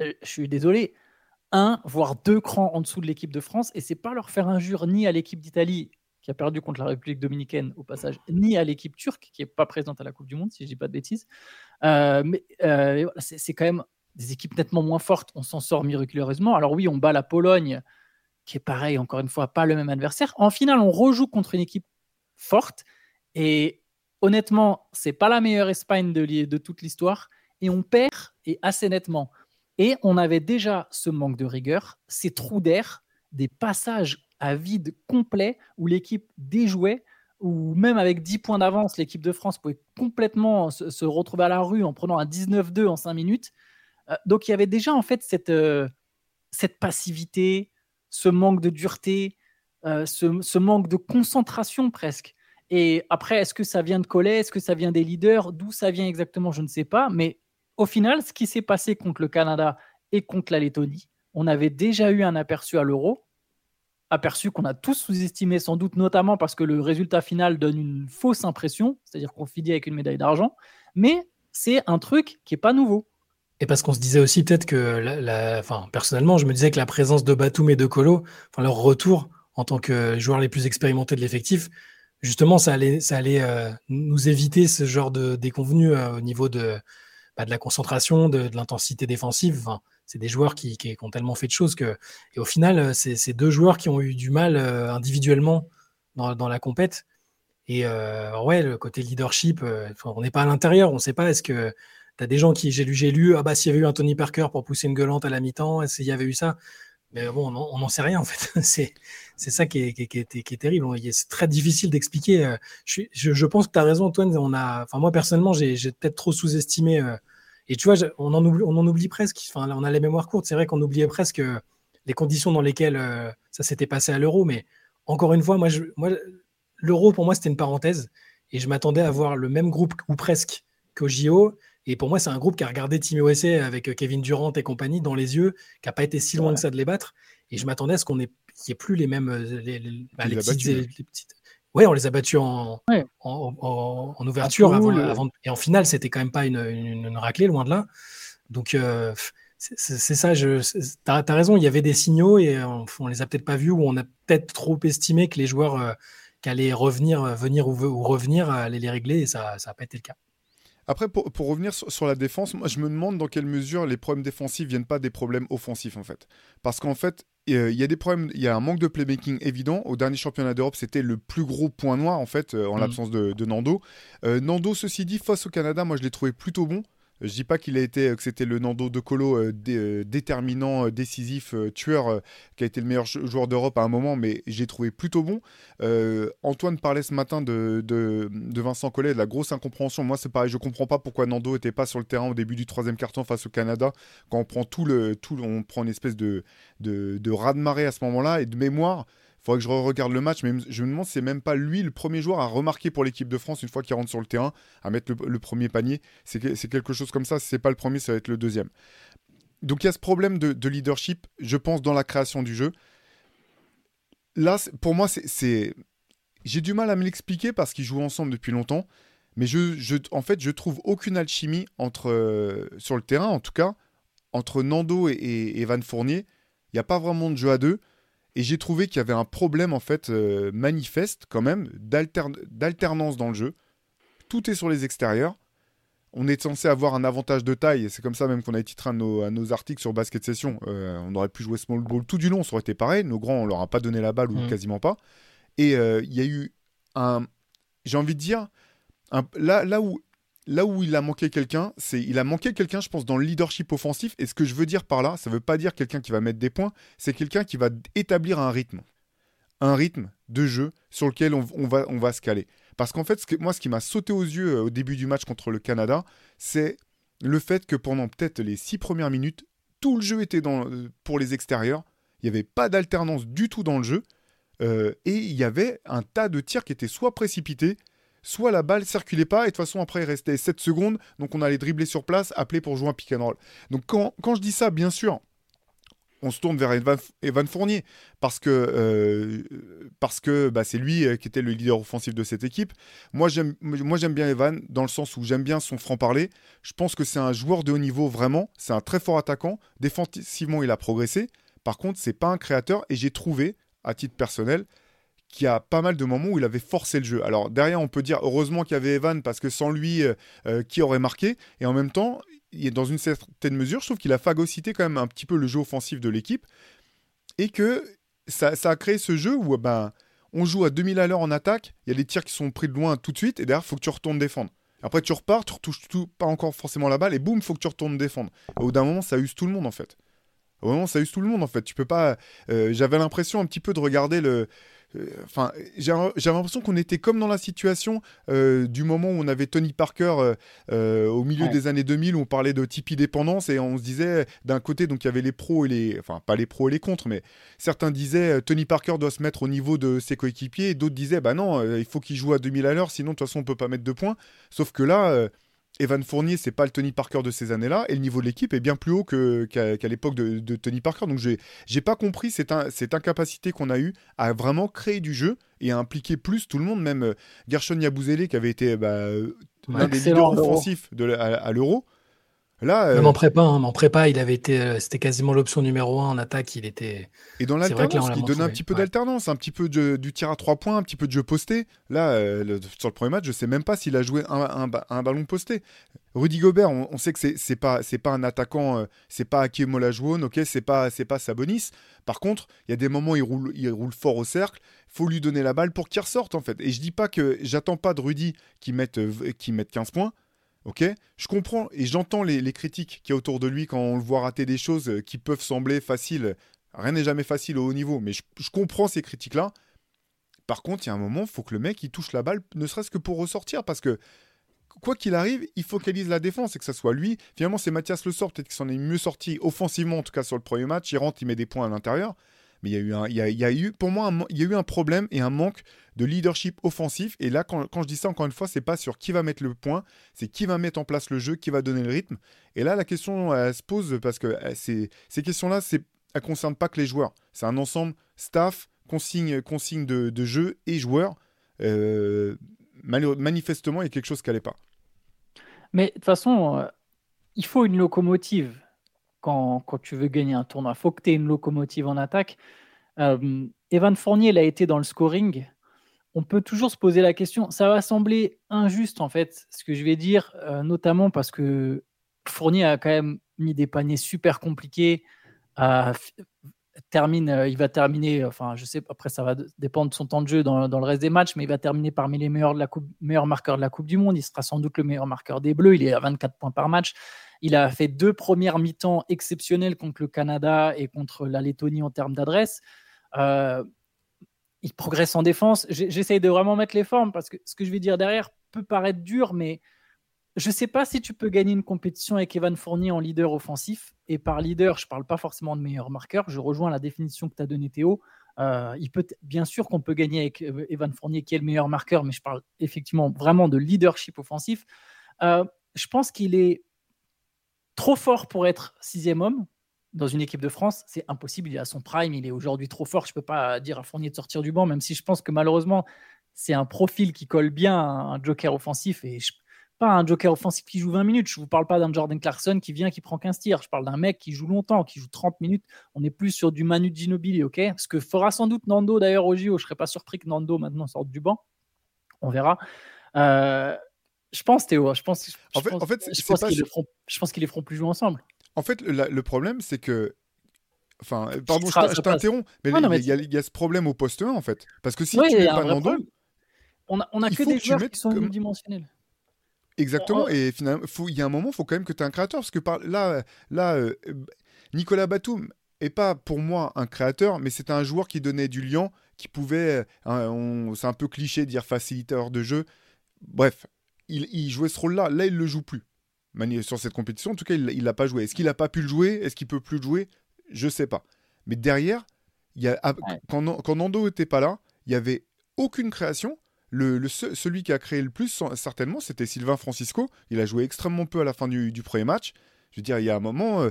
euh, je suis désolé, un voire deux crans en dessous de l'équipe de France. Et c'est pas leur faire injure ni à l'équipe d'Italie qui a perdu contre la République dominicaine au passage, ni à l'équipe turque qui est pas présente à la Coupe du Monde, si je dis pas de bêtises. Euh, mais euh, c'est quand même des équipes nettement moins fortes. On s'en sort miraculeusement. Alors oui, on bat la Pologne, qui est pareil, encore une fois, pas le même adversaire. En finale, on rejoue contre une équipe forte. Et honnêtement, c'est pas la meilleure Espagne de, toute l'histoire et on perd et assez nettement. Et on avait déjà ce manque de rigueur, ces trous d'air, des passages à vide complet où l'équipe déjouait, ou même avec 10 points d'avance, l'équipe de France pouvait complètement se, retrouver à la rue en prenant un 19-2 en 5 minutes. Euh, donc il y avait déjà en fait cette, euh, cette passivité, ce manque de dureté, euh, ce, manque de concentration presque. Et après, est-ce que ça vient de Collet Est-ce que ça vient des leaders? D'où ça vient exactement? Je ne sais pas. Mais au final, ce qui s'est passé contre le Canada et contre la Lettonie, on avait déjà eu un aperçu à l'euro, aperçu qu'on a tous sous-estimé sans doute, notamment parce que le résultat final donne une fausse impression, c'est-à-dire qu'on finit avec une médaille d'argent. Mais c'est un truc qui n'est pas nouveau. Et parce qu'on se disait aussi peut-être que, la, enfin, personnellement, je me disais que la présence de Batum et de Colo, enfin, leur retour en tant que joueurs les plus expérimentés de l'effectif, justement, ça allait, ça allait euh, nous éviter ce genre de déconvenus euh, au niveau de, bah, de la concentration, de, l'intensité défensive. C'est des joueurs qui, qui, ont tellement fait de choses que, et au final, euh, c'est deux joueurs qui ont eu du mal individuellement dans, dans, la compète. Et ouais, le côté leadership, on n'est pas à l'intérieur, on ne sait pas. Est-ce que tu as des gens qui, j'ai lu, j'ai lu, ah bah s'il y avait eu un Tony Parker pour pousser une gueulante à la mi-temps, s'il y avait eu ça, mais bon, on n'en sait rien en fait. c'est c'est ça qui est, qui, qui, qui est, terrible. C'est très difficile d'expliquer. Euh, je, je, je, pense que tu as raison, Antoine. On a, enfin, moi, personnellement, j'ai peut-être trop sous-estimé. Euh, et tu vois, on en oublie, on en oublie presque. Enfin, on a les mémoires courtes. C'est vrai qu'on oubliait presque euh, les conditions dans lesquelles ça s'était passé à l'euro. Mais encore une fois, moi, moi l'euro, pour moi, c'était une parenthèse. Et je m'attendais à voir le même groupe, ou presque, qu'au JO. Et pour moi, c'est un groupe qui a regardé Team USA avec Kevin Durant et compagnie dans les yeux, qui n'a pas été si loin que ça de les battre. Et je m'attendais à ce qu'on ait, n'y ait plus les mêmes. Les, les, bah, les, petites, les, petites, Ouais, on les a battus en, Ouais. en, en- en ouverture. Avant, et en finale, c'était quand même pas une, une, une raclée, loin de là. Donc, euh, c'est ça. T'as, t'as raison, il y avait des signaux et on, on les a peut-être pas vus ou on a peut-être trop estimé que les joueurs euh, qui allaient revenir, euh, venir ou, ve- ou revenir allaient les régler et ça n'a pas été le cas. Après, pour, pour revenir sur, sur la défense, moi je me demande dans quelle mesure les problèmes défensifs viennent pas des problèmes offensifs en fait. Parce qu'en fait, euh, il y a des problèmes, il y a un manque de playmaking évident. Au dernier championnat d'Europe, c'était le plus gros point noir en fait, euh, en Mm. l'absence de, de Nando. Euh, Nando, ceci dit, face au Canada, moi je l'ai trouvé plutôt bon. Je dis pas qu'il a été, que c'était le Nando de Colo euh, euh, déterminant, euh, décisif, euh, tueur, euh, qui a été le meilleur jou- joueur d'Europe à un moment, mais j'ai trouvé plutôt bon. Euh, Antoine parlait ce matin de, de, de Vincent Collet, de la grosse incompréhension. Moi, c'est pareil, je comprends pas pourquoi Nando était pas sur le terrain au début du troisième carton face au Canada. Quand on prend tout le, tout, on prend une espèce de, de, de raz-de-marée à ce moment-là et de mémoire. Faudrait que je regarde le match, mais je me demande si c'est même pas lui le premier joueur à remarquer pour l'équipe de France une fois qu'il rentre sur le terrain, à mettre le, premier panier. C'est que- c'est quelque chose comme ça. Si c'est pas le premier, ça va être le deuxième. Donc il y a ce problème de, de leadership, je pense, dans la création du jeu. Là, pour moi, c'est-. J'ai du mal à me l'expliquer parce qu'ils jouent ensemble depuis longtemps. Mais en fait, je trouve aucune alchimie entre, euh, sur le terrain, en tout cas, entre Nando et, Evan Fournier. Il n'y a pas vraiment de jeu à deux. Et j'ai trouvé qu'il y avait un problème, en fait, euh, manifeste, quand même, d'altern- d'alternance dans le jeu. Tout est sur les extérieurs. On est censé avoir un avantage de taille, et c'est comme ça même qu'on a titré à nos, à nos articles sur Basket Session. Euh, on aurait pu jouer small ball tout du long, ça aurait été pareil. Nos grands, on leur a pas donné la balle ou Mhm. quasiment pas. Et euh, il y a eu un. J'ai envie de dire. un- là, là, où, là où il a manqué quelqu'un, c'est il a manqué quelqu'un, je pense, dans le leadership offensif. Et ce que je veux dire par là, ça veut pas dire quelqu'un qui va mettre des points, c'est quelqu'un qui va établir un rythme. Un rythme de jeu sur lequel on, va, on se caler. Parce qu'en fait, moi, ce qui m'a sauté aux yeux euh, au début du match contre le Canada, c'est le fait que pendant peut-être les six premières minutes, tout le jeu était euh, pour les extérieurs. Il n'y avait pas d'alternance du tout dans le jeu. Euh, et il y avait un tas de tirs qui étaient soit précipités, soit la balle circulait pas. Et de toute façon, après, il restait 7 secondes. Donc on allait dribbler sur place, appeler pour jouer un pick and roll. Donc quand, je dis ça, bien sûr, on se tourne vers Evan, Fournier parce que euh, parce bah, c'est lui euh, qui était le leader offensif de cette équipe. Moi j'aime moi j'aime bien Evan dans le sens où j'aime bien son franc parler. Je pense que c'est un joueur de haut niveau vraiment. C'est un très fort attaquant. Défensivement il a progressé. Par contre c'est pas un créateur et j'ai trouvé à titre personnel qu'il y a pas mal de moments où il avait forcé le jeu. Alors derrière on peut dire heureusement qu'il y avait Evan parce que sans lui euh, euh, qui aurait marqué? Et en même temps il est dans une certaine mesure, je trouve qu'il a phagocyté quand même un petit peu le jeu offensif de l'équipe et que ça, a créé ce jeu où ben, on joue à 2000 à l'heure en attaque, il y a des tirs qui sont pris de loin tout de suite et derrière, il faut que tu retournes défendre. Après, tu repars, tu retouches tout, pas encore forcément la balle et boum, faut que tu retournes défendre. Et au d'un moment, ça use tout le monde en fait. Au moment, ça use tout le monde en fait. Tu peux pas. euh, J'avais l'impression un petit peu de regarder le. Euh, Enfin, j'ai j'avais l'impression qu'on était comme dans la situation euh, du moment où on avait Tony Parker euh, au milieu Ouais. des années 2000 où on parlait de Tipeee dépendance et on se disait d'un côté donc il y avait les pros et les enfin pas les pros et les contre mais certains disaient Tony Parker doit se mettre au niveau de ses coéquipiers et d'autres disaient bah non il faut qu'il joue à 2000 à l'heure sinon de toute façon on peut pas mettre de points sauf que là Evan Fournier c'est pas le Tony Parker de ces années-là et le niveau de l'équipe est bien plus haut qu'à l'époque de, de Tony Parker donc j'ai pas compris cette, in- cette incapacité qu'on a eu à vraiment créer du jeu et à impliquer plus tout le monde même euh, Gershon Yabusele qui avait été bah, l'un des leaders offensifs de la- à, à l'Euro. Là, euh, Même en prépa, hein, en prépa, il avait été, euh, c'était quasiment l'option numéro un en attaque. Il était. et dans l'alternance, l'a qui donnait un petit peu ouais. d'alternance, un petit peu de- du tir à trois points, un petit peu de jeu posté. Là, euh, le- sur le premier match, je sais même pas s'il a joué un, un ba- un ballon posté. Rudy Gobert, on, on sait que c'est pas c'est pas un attaquant, euh, c'est pas Hakim Olajuwon, ok, c'est pas c'est pas Sabonis. Par contre, il y a des moments où il roule il roule fort au cercle. Faut lui donner la balle pour qu'il ressorte en fait. Et je dis pas que j'attends pas de Rudy qui mette qui mette 15 points. Ok, je comprends et j'entends les, critiques qu'il y a autour de lui quand on le voit rater des choses euh, qui peuvent sembler faciles. Rien n'est jamais facile au haut niveau, mais je, je comprends ces critiques-là. Par contre, il y a un moment, il faut que le mec il touche la balle, ne serait-ce que pour ressortir, parce que quoi qu'il arrive, il focalise la défense et que ça soit lui. Finalement, c'est Mathias Le Sort, peut-être qu'il s'en est mieux sorti offensivement, en tout cas sur le premier match. Il rentre, il met des points à l'intérieur. Mais il y a eu, un, pour moi, il y a eu un problème et un manque de leadership offensif. Et là, quand, je dis ça, encore une fois, c'est pas sur qui va mettre le point, c'est qui va mettre en place le jeu, qui va donner le rythme. Et là, la question se pose parce que euh, ces, questions-là, elles concernent pas que les joueurs. C'est un ensemble staff, consigne, de jeu et joueurs. Euh, manifestement, il y a quelque chose qui n'allait pas. Mais de toute façon, euh, il faut une locomotive quand, tu veux gagner un tournoi. Il faut que tu aies une locomotive en attaque. Euh, Evan Fournier, il a été dans le scoring. On peut toujours se poser la question. Ça va sembler injuste, en fait, ce que je vais dire, euh, notamment parce que Fournier a quand même mis des paniers super compliqués, termine, euh, il va terminer, enfin, je sais, après, ça va dépendre de son temps de jeu dans, le reste des matchs, mais il va terminer parmi les meilleurs, de la coupe, meilleurs marqueurs de la Coupe du Monde. Il sera sans doute le meilleur marqueur des Bleus. Il est à 24 points par match. Il a fait deux premières mi-temps exceptionnelles contre le Canada et contre la Lettonie en termes d'adresse. Euh, il progresse en défense. J'essaye de vraiment mettre les formes parce que ce que je vais dire derrière peut paraître dur, mais je ne sais pas si tu peux gagner une compétition avec Evan Fournier en leader offensif. Et par leader, je ne parle pas forcément de meilleur marqueur. Je rejoins la définition que tu as donnée, Théo. Euh, il peut, bien sûr qu'on peut gagner avec euh, Evan Fournier, qui est le meilleur marqueur, mais je parle effectivement vraiment de leadership offensif. Je pense qu'il est trop fort pour être sixième homme dans une équipe de France. C'est impossible. Il à son prime. Il est aujourd'hui trop fort. Je ne peux pas dire à Fournier de sortir du banc, même si je pense que malheureusement, c'est un profil qui colle bien à un joker offensif. Et pas un joker offensif qui joue 20 minutes. Je ne vous parle pas d'un Jordan Clarkson qui vient, qui prend 15 tirs. Je parle d'un mec qui joue longtemps, qui joue 30 minutes. On est plus sur du Manu Ginobili, ok? Ce que fera sans doute Nando d'ailleurs au JO. Je ne serais pas surpris que Nando maintenant sorte du banc. On verra. Euh, je pense, Théo. Je pense, je, en fait, je pense, qu'ils les, feront plus jouer ensemble. En fait, le, problème, c'est que Enfin, pardon, je t'interromps, mais il y, a ce problème au poste 1 en fait. Parce que si tu n'es pas Nando, on a, on a que des joueurs qui sont unidimensionnels. Exactement. Et finalement, il y a un moment, il faut quand même que tu aies un créateur. Parce que par, là, là euh, Nicolas Batum est pas pour moi un créateur, mais c'est un joueur qui donnait du lien, qui pouvait. Hein, c'est un peu cliché de dire facilitateur de jeu. Bref, il, jouait ce rôle-là. Là, il le joue plus. Sur cette compétition, en tout cas, il l'a pas joué. Est-ce qu'il n'a pas pu le jouer? Est-ce qu'il peut plus le jouer? Je sais pas. Mais derrière, il y a, quand, quand Nando n'était pas là, il y avait aucune création le, celui qui a créé le plus, certainement, c'était Sylvain Francisco. Il a joué extrêmement peu à la fin du, premier match. Je veux dire, il y a un moment. Euh,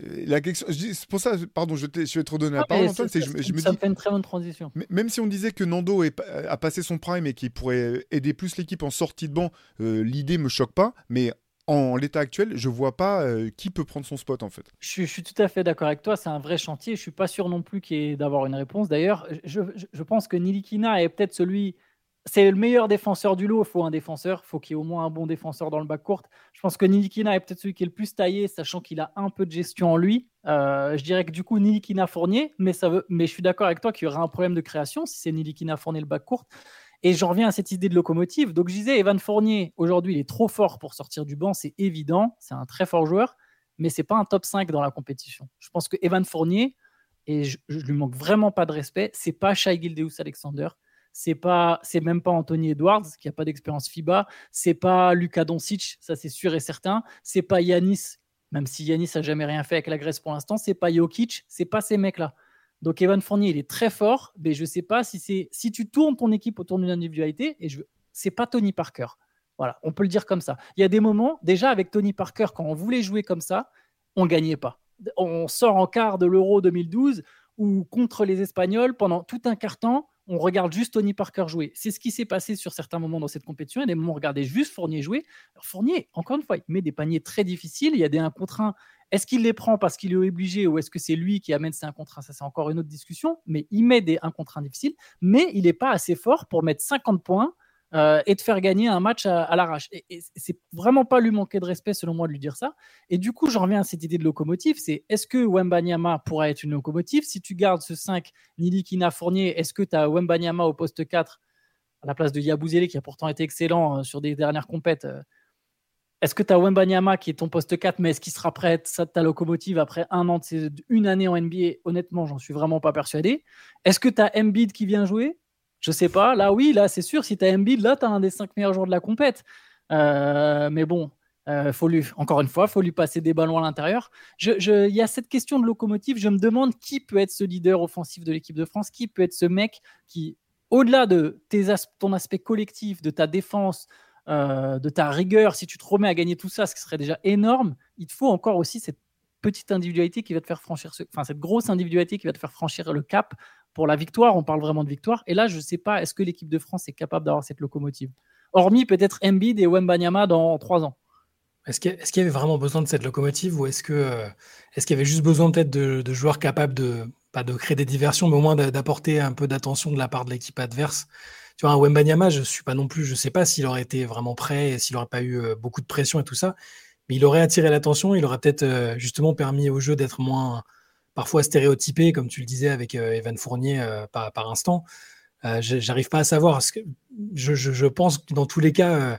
la c'est pour ça, pardon, je, je vais te redonner la ah, parole, Antoine. Ça, je, je me ça fait une très bonne transition. Même si on disait que Nando a passé son prime et qu'il pourrait aider plus l'équipe en sortie de banc, euh, l'idée me choque pas. Mais en l'état actuel, je vois pas euh, qui peut prendre son spot en fait. Je, suis tout à fait d'accord avec toi, c'est un vrai chantier. Je suis pas sûr non plus qu'il y ait d'avoir une réponse. D'ailleurs, je, je, pense que Nilikina est peut-être celui c'est le meilleur défenseur du lot. Il faut un défenseur. Il faut qu'il y ait au moins un bon défenseur dans le bac court. Je pense que Nilikina est peut-être celui qui est le plus taillé, sachant qu'il a un peu de gestion en lui. Euh, je dirais que du coup, Nilikina Fournier, mais, ça veut, mais je suis d'accord avec toi qu'il y aura un problème de création si c'est Nilikina Fournier le bac court. Et j'en reviens à cette idée de locomotive. Donc je disais, Evan Fournier, aujourd'hui, il est trop fort pour sortir du banc. C'est évident. C'est un très fort joueur, mais c'est pas un top 5 dans la compétition. Je pense que Evan Fournier, et je, je lui manque vraiment pas de respect, c'est pas Shai Gildeus Alexander c'est pas, c'est même pas Anthony Edwards qui a pas d'expérience FIBA, c'est pas Luka Doncic, ça c'est sûr et certain, c'est pas Yanis, même si Yanis a jamais rien fait avec la Grèce pour l'instant, c'est pas Jokic, c'est pas ces mecs-là. Donc Evan Fournier, il est très fort, mais je sais pas si c'est si tu tournes ton équipe autour d'une individualité et je c'est pas Tony Parker. Voilà, on peut le dire comme ça. Il y a des moments, déjà avec Tony Parker, quand on voulait jouer comme ça, on gagnait pas. On sort en quart de l'Euro 2012 ou contre les Espagnols pendant tout un quart temps on regarde juste Tony Parker jouer. C'est ce qui s'est passé sur certains moments dans cette compétition. Il y a des moments où on regardait juste Fournier jouer. Fournier, encore une fois, il met des paniers très difficiles. Il y a des 1 contre 1. Est-ce qu'il les prend parce qu'il est obligé ou est-ce que c'est lui qui amène ces 1 contre 1 Ça, c'est encore une autre discussion. Mais il met des 1 contre 1 difficiles. Mais il n'est pas assez fort pour mettre 50 points euh, et de faire gagner un match à, l'arrache. Et, c'est vraiment pas lui manquer de respect, selon moi, de lui dire ça. Et du coup, j'en reviens à cette idée de locomotive c'est est-ce que Wembanyama pourra être une locomotive? Si tu gardes ce 5, Nilikina Fournier, est-ce que tu as Wembanyama au poste 4 à la place de Yabouzele, qui a pourtant été excellent euh, sur des dernières compètes euh, est-ce que tu as Wembanyama qui est ton poste 4, mais est-ce qu'il sera prêt à ta locomotive après un an une année en NBA Honnêtement, j'en suis vraiment pas persuadé. Est-ce que tu as Embiid qui vient jouer? Je sais pas. Là, oui, là, c'est sûr. Si tu as Embiid, là, tu as un des cinq meilleurs joueurs de la compète. Euh, mais bon, Euh, faut lui, encore une fois, faut lui passer des ballons à l'intérieur. Il je, y a cette question de locomotive. Je me demande qui peut être ce leader offensif de l'équipe de France, qui peut être ce mec qui, au-delà de ton aspect collectif, de ta défense, euh, de ta rigueur, si tu te remets à gagner tout ça, ce qui serait déjà énorme, il te faut encore aussi cette petite individualité qui va te faire franchir, enfin cette grosse individualité qui va te faire franchir le cap pour la victoire. On parle vraiment de victoire. Et là, je ne sais pas, est-ce que l'équipe de France est capable d'avoir cette locomotive? Hormis peut-être Embiid et Wembanyama dans trois ans. Est-ce qu'il y, avait vraiment besoin de cette locomotive ou est-ce que euh, est-ce qu'il y avait juste besoin peut-être de, joueurs capables de pas de créer des diversions, mais au moins d'apporter un peu d'attention de la part de l'équipe adverse? Tu vois, Wembanyama, je suis pas non plus, je sais pas s'il aurait été vraiment prêt, s'il n'aurait pas eu euh, beaucoup de pression et tout ça, mais il aurait attiré l'attention, il aurait peut-être euh, justement permis au jeu d'être moins parfois stéréotypé, comme tu le disais avec Evan Fournier par, par instant. J'arrive pas à savoir. que je, je, pense que dans tous les cas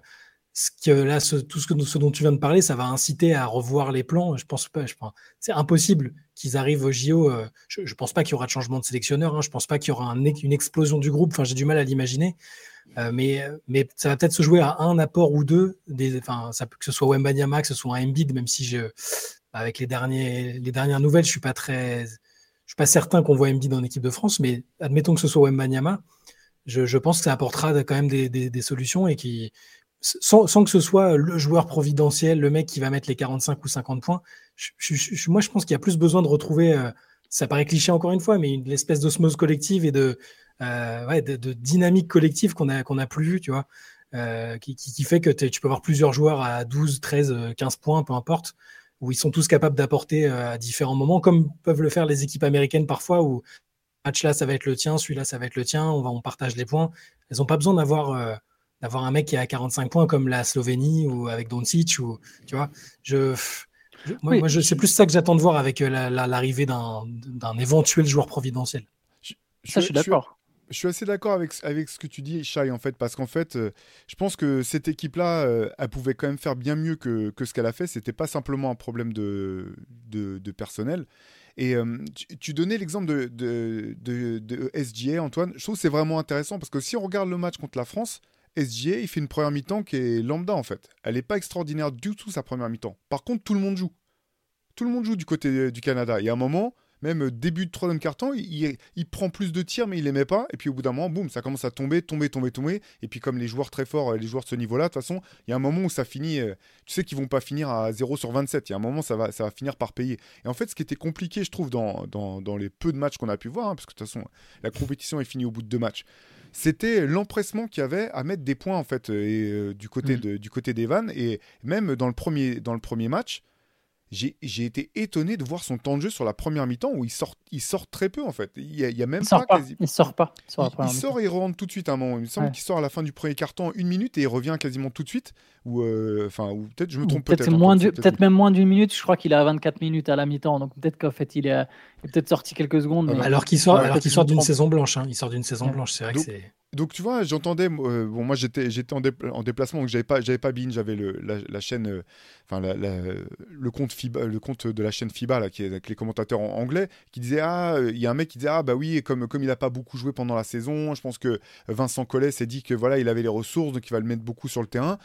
que là, tout ce, que, ce dont tu viens de parler, ça va inciter à revoir les plans. Je pense pas, je c'est impossible qu'ils arrivent au JO. Euh, je, ne pense pas qu'il y aura de changement de sélectionneur. Hein, je pense pas qu'il y aura une explosion du groupe. Enfin, j'ai du mal à l'imaginer. Euh, mais, mais ça va peut-être se jouer à un apport ou deux. Des, ça, que ce soit Wembanyama, que ce soit un Embiid, même si je, avec les, derniers, les dernières nouvelles, je suis pas très, je suis pas certain qu'on voit Embiid en équipe de France. Mais admettons que ce soit Wembanyama, je, je pense que ça apportera quand même des, des, solutions et qui sans, que ce soit le joueur providentiel, le mec qui va mettre les 45 ou 50 points. moi, je pense qu'il y a plus besoin de retrouver, euh, ça paraît cliché encore une fois, mais une espèce d'osmose collective et de, euh, dynamique collective qu'on n'a a plus vu, tu vois, euh, qui, qui, fait que tu peux avoir plusieurs joueurs à 12, 13, 15 points, peu importe, où ils sont tous capables d'apporter à différents moments, comme peuvent le faire les équipes américaines parfois, où match là, ça va être le tien, celui-là, ça va être le tien, on, va, on partage les points. Elles n'ont pas besoin d'avoir d'avoir un mec qui est à 45 points comme la Slovénie ou avec Doncic ou tu vois. Je, moi, je c'est plus ça que j'attends de voir avec euh, l'arrivée d'un éventuel joueur providentiel. Je, ça je suis d'accord je suis assez d'accord avec, avec ce que tu dis, Shai, en fait, parce qu'en fait, euh, je pense que cette équipe-là, euh, elle pouvait quand même faire bien mieux que, que ce qu'elle a fait. C'était pas simplement un problème de, de, personnel. Et tu, donnais l'exemple de, de, de, SGA, Antoine. Je trouve que c'est vraiment intéressant parce que si on regarde le match contre la France, SGA, il fait une première mi-temps qui est lambda en fait. Elle n'est pas extraordinaire du tout sa première mi-temps. Par contre, tout le monde joue. Tout le monde joue du côté du Canada. Il y a un moment, même euh, début de troisième carton, il, il, prend plus de tirs, mais il les met pas. Et puis au bout d'un moment, boum, ça commence à tomber, tomber, tomber, tomber. Et puis comme les joueurs très forts, euh, les joueurs de ce niveau-là, de toute façon, il y a un moment où ça finit. Euh, tu sais qu'ils vont pas finir à 0 sur 27. Il y a un moment, ça va, ça va finir par payer. Et en fait, ce qui était compliqué, je trouve, dans, dans, les peu de matchs qu'on a pu voir, hein, parce que de toute façon, la compétition est finie au bout de deux matchs c'était l'empressement qu'il y avait à mettre des points en fait et, euh, du côté mm. de, du côté d'Evan et même dans le premier dans le premier match j'ai été étonné de voir son temps de jeu sur la première mi-temps où il sort, il sort très peu en fait. Il y a, même il pas, Il sort pas. il, sort et il rentre tout de suite à un moment. Il me semble qu'il sort à la fin du premier carton une minute et il revient quasiment tout de suite. Ou euh, enfin, ou peut-être je me trompe peut-être. Peut peut-être même moins d'une minute. Je crois qu'il à 24 minutes à la mi-temps. Donc peut-être qu'en fait il est, peut-être sorti quelques secondes. Alors qu'il sort, alors qu'il sort d'une saison blanche. Hein. Il sort d'une saison blanche. C'est vrai que c'est donc tu vois, j'entendais, euh, bon moi j'étais j'étais en, en, déplacement donc j'avais pas j'avais pas Bean, j'avais le la, chaîne, euh, enfin le compte FIBA, le compte de la chaîne FIBA là qui est avec les commentateurs en anglais qui disait ah il y a un mec qui disait ah bah oui comme comme il a pas beaucoup joué pendant la saison, je pense que Vincent Collet s'est dit que voilà il avait les ressources donc il va le mettre beaucoup sur le terrain.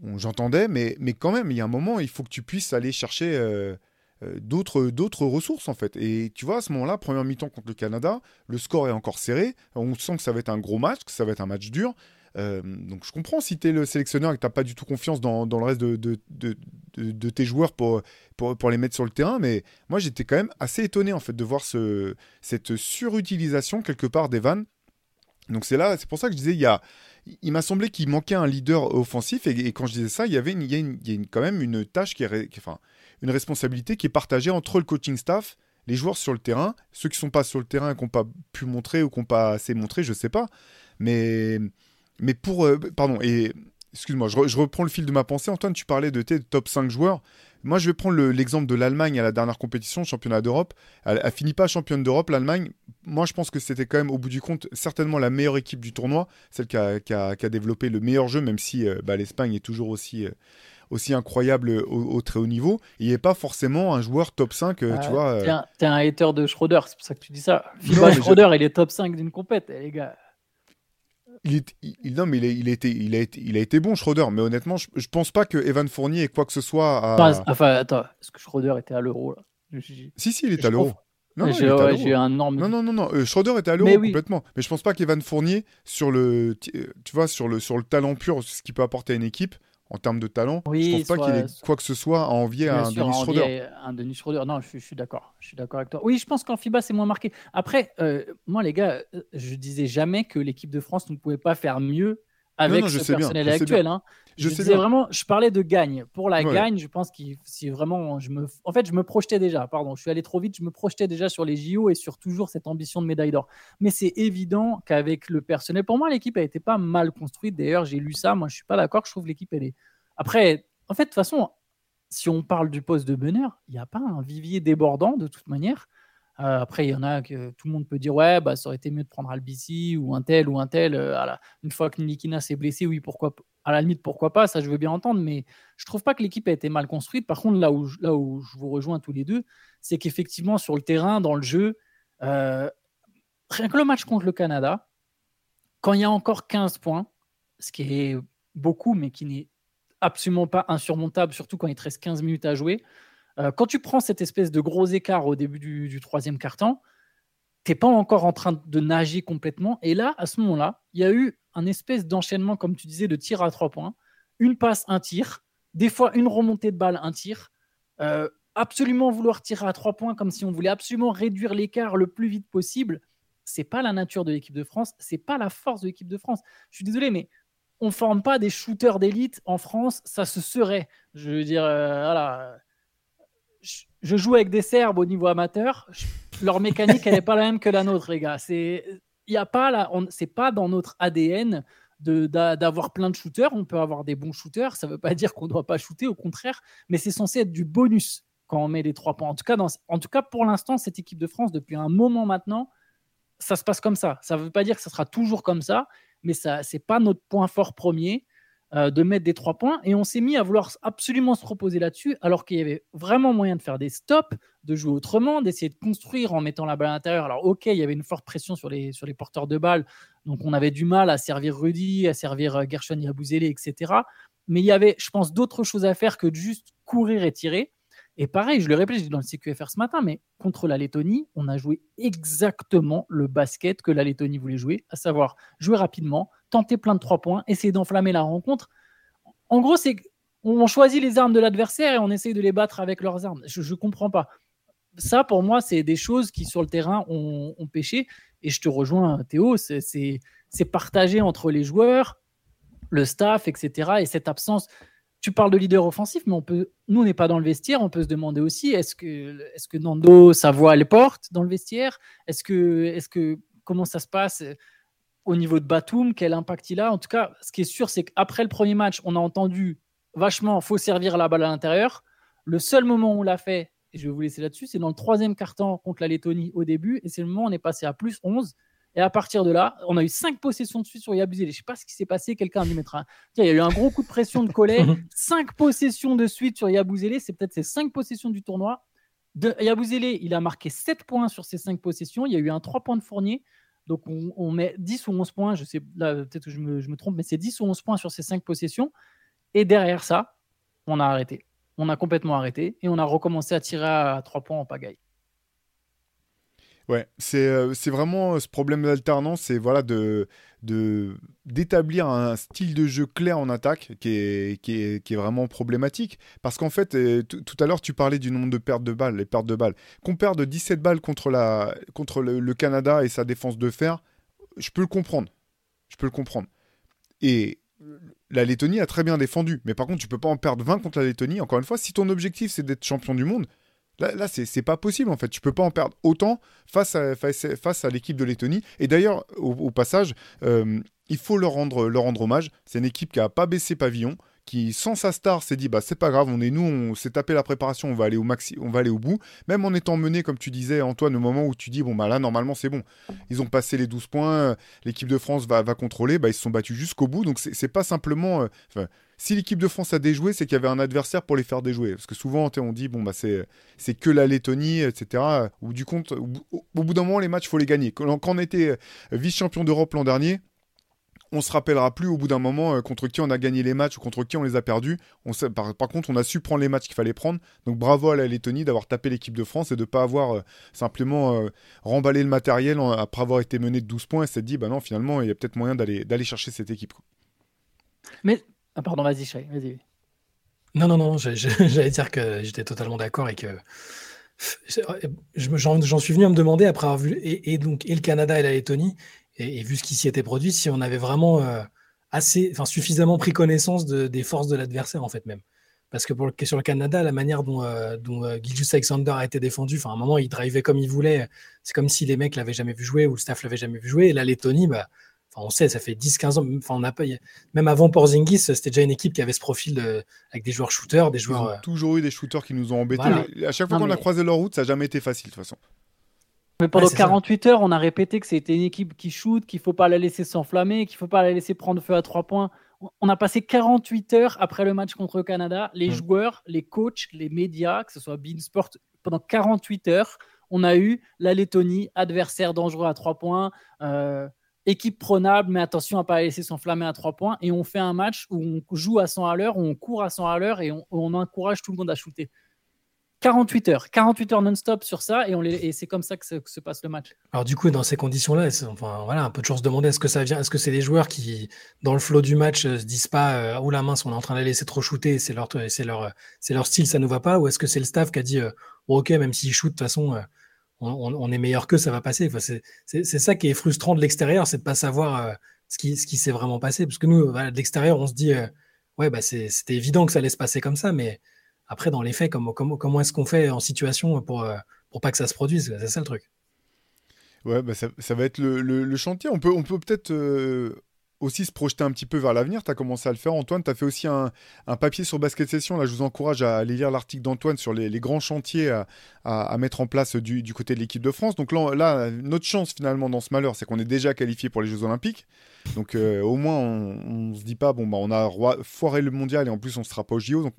Bon, j'entendais mais mais quand même il y a un moment il faut que tu puisses aller chercher euh, euh, d'autres d'autres ressources en fait. Et tu vois, à ce moment-là, première mi-temps contre le Canada, le score est encore serré. On sent que ça va être un gros match, que ça va être un match dur. Euh, donc je comprends si tu es le sélectionneur et que tu pas du tout confiance dans, dans le reste de, de, de, de, tes joueurs pour, pour, pour, les mettre sur le terrain, mais moi j'étais quand même assez étonné en fait de voir ce, cette surutilisation quelque part d'Evan. Donc c'est là, c'est pour ça que je disais, il y a, il m'a semblé qu'il manquait un leader offensif et, quand je disais ça, il y avait il y a, il y a quand même une tâche qui est, enfin, une responsabilité qui est partagée entre le coaching staff, les joueurs sur le terrain, ceux qui sont pas sur le terrain et qui n'ont pas pu montrer ou qui n'ont pas assez montré, je sais pas. Mais, mais pour. Euh, pardon, et excuse-moi, je, reprends le fil de ma pensée. Antoine, tu parlais de tes top 5 joueurs. Moi, je vais prendre l'exemple de l'Allemagne à la dernière compétition, championnat d'Europe. Elle, a fini pas championne d'Europe, l'Allemagne. Moi, je pense que c'était quand même, au bout du compte, certainement la meilleure équipe du tournoi, celle qui a, développé le meilleur jeu, même si euh, bah, l'Espagne est toujours aussi, euh, aussi incroyable au, très haut niveau. Il n'est pas forcément un joueur top 5, euh, tu vois. Euh. T'es un, hater de Schroeder, c'est pour ça que tu dis ça. Schroeder, il est top 5 d'une compète, eh, les gars. il, est, il, non, mais il, il, a été, il, a été, il a été bon, Schroeder, mais honnêtement, je, je pense pas que Evan Fournier ait quoi que ce soit à. Enfin, enfin attends, est-ce que Schroeder était à l'euro là? Si, si, il est à l'euro. Non, j'ai ouais, un énorme. Non, non, non, non. Euh, Schroeder était à l'euro complètement. Mais je pense pas qu'Evan Fournier, sur le, tu vois, sur le, sur le talent pur, ce qu'il peut apporter à une équipe, en termes de talent, oui, je pense pas qu'il ait quoi que ce soit à envier à un Denis Schroeder. Un Denis Schroeder, non, je, suis d'accord. Je suis d'accord avec toi. Oui, je pense qu'en FIBA, c'est moins marqué. Après, euh, moi, les gars, euh, je disais jamais que l'équipe de France ne pouvait pas faire mieux avec non, ce personnel actuel. Hein. Je, je disais vraiment, je parlais de gagne. Pour la gagne, je pense qu'il si vraiment, je me, en fait, je me projetais déjà. Pardon, je suis allé trop vite. Je me projetais déjà sur les JO et sur toujours cette ambition de médaille d'or. Mais c'est évident qu'avec le personnel, pour moi, l'équipe a été pas mal construite. D'ailleurs, j'ai lu ça. Moi, je suis pas d'accord. Je trouve l'équipe elle est. Après, en fait, de toute façon, si on parle du poste de meneur, il n'y a pas un vivier débordant de toute manière. Euh, après, il y en a que tout le monde peut dire ouais, bah, ça aurait été mieux de prendre Albici ou un tel ou un tel. Euh, une fois que Nikina s'est blessé, oui, pourquoi À la limite, pourquoi pas Ça, je veux bien entendre, mais je trouve pas que l'équipe a été mal construite. Par contre, là où, là où je vous rejoins tous les deux, c'est qu'effectivement, sur le terrain, dans le jeu, euh, rien que le match contre le Canada, quand il y a encore 15 points, ce qui est beaucoup, mais qui n'est absolument pas insurmontable, surtout quand il te reste 15 minutes à jouer. Euh, quand tu prends cette espèce de gros écart au début du, troisième quart-temps, t'es pas encore en train de nager complètement. Et là, à ce moment-là, il y a eu un espèce d'enchaînement, comme tu disais, de tir à trois points. Une passe, un tir. Des fois, une remontée de balle, un tir. Euh, absolument vouloir tirer à trois points comme si on voulait absolument réduire l'écart le plus vite possible. C'est pas la nature de l'équipe de France. C'est pas la force de l'équipe de France. Je suis désolé, mais on forme pas des shooters d'élite en France. Ça se serait. Je veux dire, euh, voilà je joue avec des Serbes au niveau amateur. Leur mécanique, elle n'est pas la même que la nôtre, les gars. C'est, il a pas là, c'est pas dans notre ADN d'avoir plein de shooters. On peut avoir des bons shooters. Ça ne veut pas dire qu'on ne doit pas shooter, au contraire. Mais c'est censé être du bonus quand on met les trois points. En tout cas, en tout cas, pour l'instant, cette équipe de France, depuis un moment maintenant, ça se passe comme ça. Ça ne veut pas dire que ça sera toujours comme ça, mais ça, c'est pas notre point fort premier. Euh, de mettre des trois points. Et on s'est mis à vouloir absolument se reposer là-dessus, alors qu'il y avait vraiment moyen de faire des stops, de jouer autrement, d'essayer de construire en mettant la balle à l'intérieur. Alors, ok, il y avait une forte pression sur les, sur les porteurs de balles, donc on avait du mal à servir Rudy, à servir euh, Gershon Yabouzélé, etc. Mais il y avait, je pense, d'autres choses à faire que de juste courir et tirer. Et pareil, je le répète, je dans le CQFR ce matin, mais contre la Lettonie, on a joué exactement le basket que la Lettonie voulait jouer, à savoir jouer rapidement, tenter plein de trois points, essayer d'enflammer la rencontre. En gros, c'est on choisit les armes de l'adversaire et on essaye de les battre avec leurs armes. Je ne comprends pas. Ça, pour moi, c'est des choses qui, sur le terrain, ont, ont pêché. Et je te rejoins, Théo, c'est partagé entre les joueurs, le staff, etc. Et cette absence tu parles de leader offensif, mais on peut, nous, on n'est pas dans le vestiaire. On peut se demander aussi est-ce que, est que Nando, sa voix, elle porte dans le vestiaire? Est-ce que, est que, comment ça se passe euh, au niveau de Batum? Quel impact il a? En tout cas, ce qui est sûr, c'est qu'après le premier match, on a entendu vachement faut servir la balle à l'intérieur. Le seul moment où on l'a fait, et je vais vous laisser là-dessus, c'est dans le troisième quart-temps contre la Lettonie au début, et c'est le moment où on est passé à plus 11. Et à partir de là, on a eu cinq possessions de suite sur Yabusele. Je ne sais pas ce qui s'est passé. Quelqu'un a dû mettre un. Tiens, il y a eu un gros coup de pression de Collet. cinq possessions de suite sur Yabusele. C'est peut-être ces cinq possessions du tournoi. De... Yabusele, il a marqué 7 points sur ces cinq possessions. Il y a eu un 3 points de Fournier. Donc on, met 10 ou 11 points. Je sais, là, peut-être que je me, je me, trompe, mais c'est 10 ou 11 points sur ces cinq possessions. Et derrière ça, on a arrêté. On a complètement arrêté. Et on a recommencé à tirer à 3 points en pagaille. Ouais, c'est euh, vraiment euh, ce problème d'alternance, c'est voilà de d'établir un style de jeu clair en attaque qui est, qui est, qui est vraiment problématique. Parce qu'en fait, euh, tout à l'heure, tu parlais du nombre de pertes de balles, les pertes de balles. Qu'on perde 17 balles contre, la, contre le, Canada et sa défense de fer, je peux le comprendre. Je peux le comprendre. Et la Lettonie a très bien défendu. Mais par contre, tu peux pas en perdre 20 contre la Lettonie. Encore une fois, si ton objectif, c'est d'être champion du monde, Là, là c'est pas possible en fait. Tu peux pas en perdre autant face à, face, à l'équipe de Lettonie. Et d'ailleurs, au, passage, euh, il faut leur rendre, leur rendre hommage. C'est une équipe qui a pas baissé pavillon, qui sans sa star s'est dit bah c'est pas grave, on est nous, on s'est tapé la préparation, on va aller au maxi, on va aller au bout. Même en étant mené, comme tu disais Antoine, au moment où tu dis bon bah là normalement c'est bon, ils ont passé les 12 points, l'équipe de France va, va contrôler, bah ils se sont battus jusqu'au bout. Donc c'est pas simplement, euh, si l'équipe de France a déjoué, c'est qu'il y avait un adversaire pour les faire déjouer. Parce que souvent, on dit, bon, bah, c'est, que la Lettonie, etc. Ou du compte, au, bout d'un moment, les matchs, faut les gagner. Quand, on était vice-champion d'Europe l'an dernier, on se rappellera plus au bout d'un moment euh, contre qui on a gagné les matchs ou contre qui on les a perdus. Par, contre, on a su prendre les matchs qu'il fallait prendre. Donc bravo à la Lettonie d'avoir tapé l'équipe de France et de ne pas avoir euh, simplement euh, remballé le matériel après avoir été mené de 12 points et s'être dit, bah non, finalement, il y a peut-être moyen d'aller chercher cette équipe. Mais, ah, pardon, vas-y, vas-y. Non, non, non, j'allais dire que j'étais totalement d'accord et que j'en suis venu à me demander après avoir vu et, donc et le Canada et la Lettonie et, vu ce qui s'y était produit, si on avait vraiment euh, assez, enfin suffisamment pris connaissance des forces de l'adversaire en fait même. Parce que pour le, sur le Canada, la manière dont, euh, euh, Alexander a été défendu, enfin à un moment il drivait comme il voulait, c'est comme si les mecs l'avaient jamais vu jouer ou le staff l'avait jamais vu jouer. Et la Lettonie, bah, on sait, ça fait 10-15 ans. Enfin, on a pas, même avant Porzingis, c'était déjà une équipe qui avait ce profil de, avec des joueurs shooters, des joueurs. Ils ont toujours eu des shooters qui nous ont embêtés. À chaque fois qu'on a croisé leur route, ça n'a jamais été facile de toute façon. Mais pendant 48 heures, on a répété que c'était une équipe qui shoot, qu'il ne faut pas la laisser s'enflammer, qu'il ne faut pas la laisser prendre feu à trois points. On a passé 48 heures après le match contre le Canada, les hmm. joueurs, les coachs, les médias, que ce soit Beansport, pendant 48 heures, on a eu la Lettonie, adversaire dangereux à trois points, euh, équipe prenable, mais attention à ne pas la laisser s'enflammer à trois points. Et on fait un match où on joue à 100 à l'heure, où on court à 100 à l'heure et on, encourage tout le monde à shooter. 48 heures, 48 heures non-stop sur ça, et, c'est comme ça que se, passe le match. Alors du coup, dans ces conditions-là, enfin voilà, un peu de chance de demander est-ce que ça vient, est-ce que c'est les joueurs qui, dans le flot du match, euh, se disent pas, euh, oh la mince, on est en train de les laisser trop shooter, c'est leur, leur, c'est leur style, ça nous va pas, ou est-ce que c'est le staff qui a dit, euh, ok, même s'ils shootent, de toute façon, on, est meilleur que ça va passer. Enfin, c'est, ça qui est frustrant de l'extérieur, c'est de pas savoir ce qui, ce qui s'est vraiment passé, parce que nous, de l'extérieur, on se dit, ouais, bah c'était évident que ça allait se passer comme ça, mais après, dans les faits, comment, comment, est-ce qu'on fait en situation pour, euh, pour pas que ça se produise? C'est ça le truc. Ouais, bah ça, ça, va être le, le, chantier. On peut on peut peut-être euh, aussi se projeter un petit peu vers l'avenir. Tu as commencé à le faire, Antoine. Tu as fait aussi un, un, papier sur Basket Session. Là, je vous encourage à aller lire l'article d'Antoine sur les, grands chantiers à, à, mettre en place du, du côté de l'équipe de France. Donc là, là, notre chance finalement dans ce malheur, c'est qu'on est déjà qualifié pour les Jeux Olympiques. Donc euh, au moins, on, ne se dit pas, bon, bah, on a foiré le mondial et en plus, on ne sera pas au JO.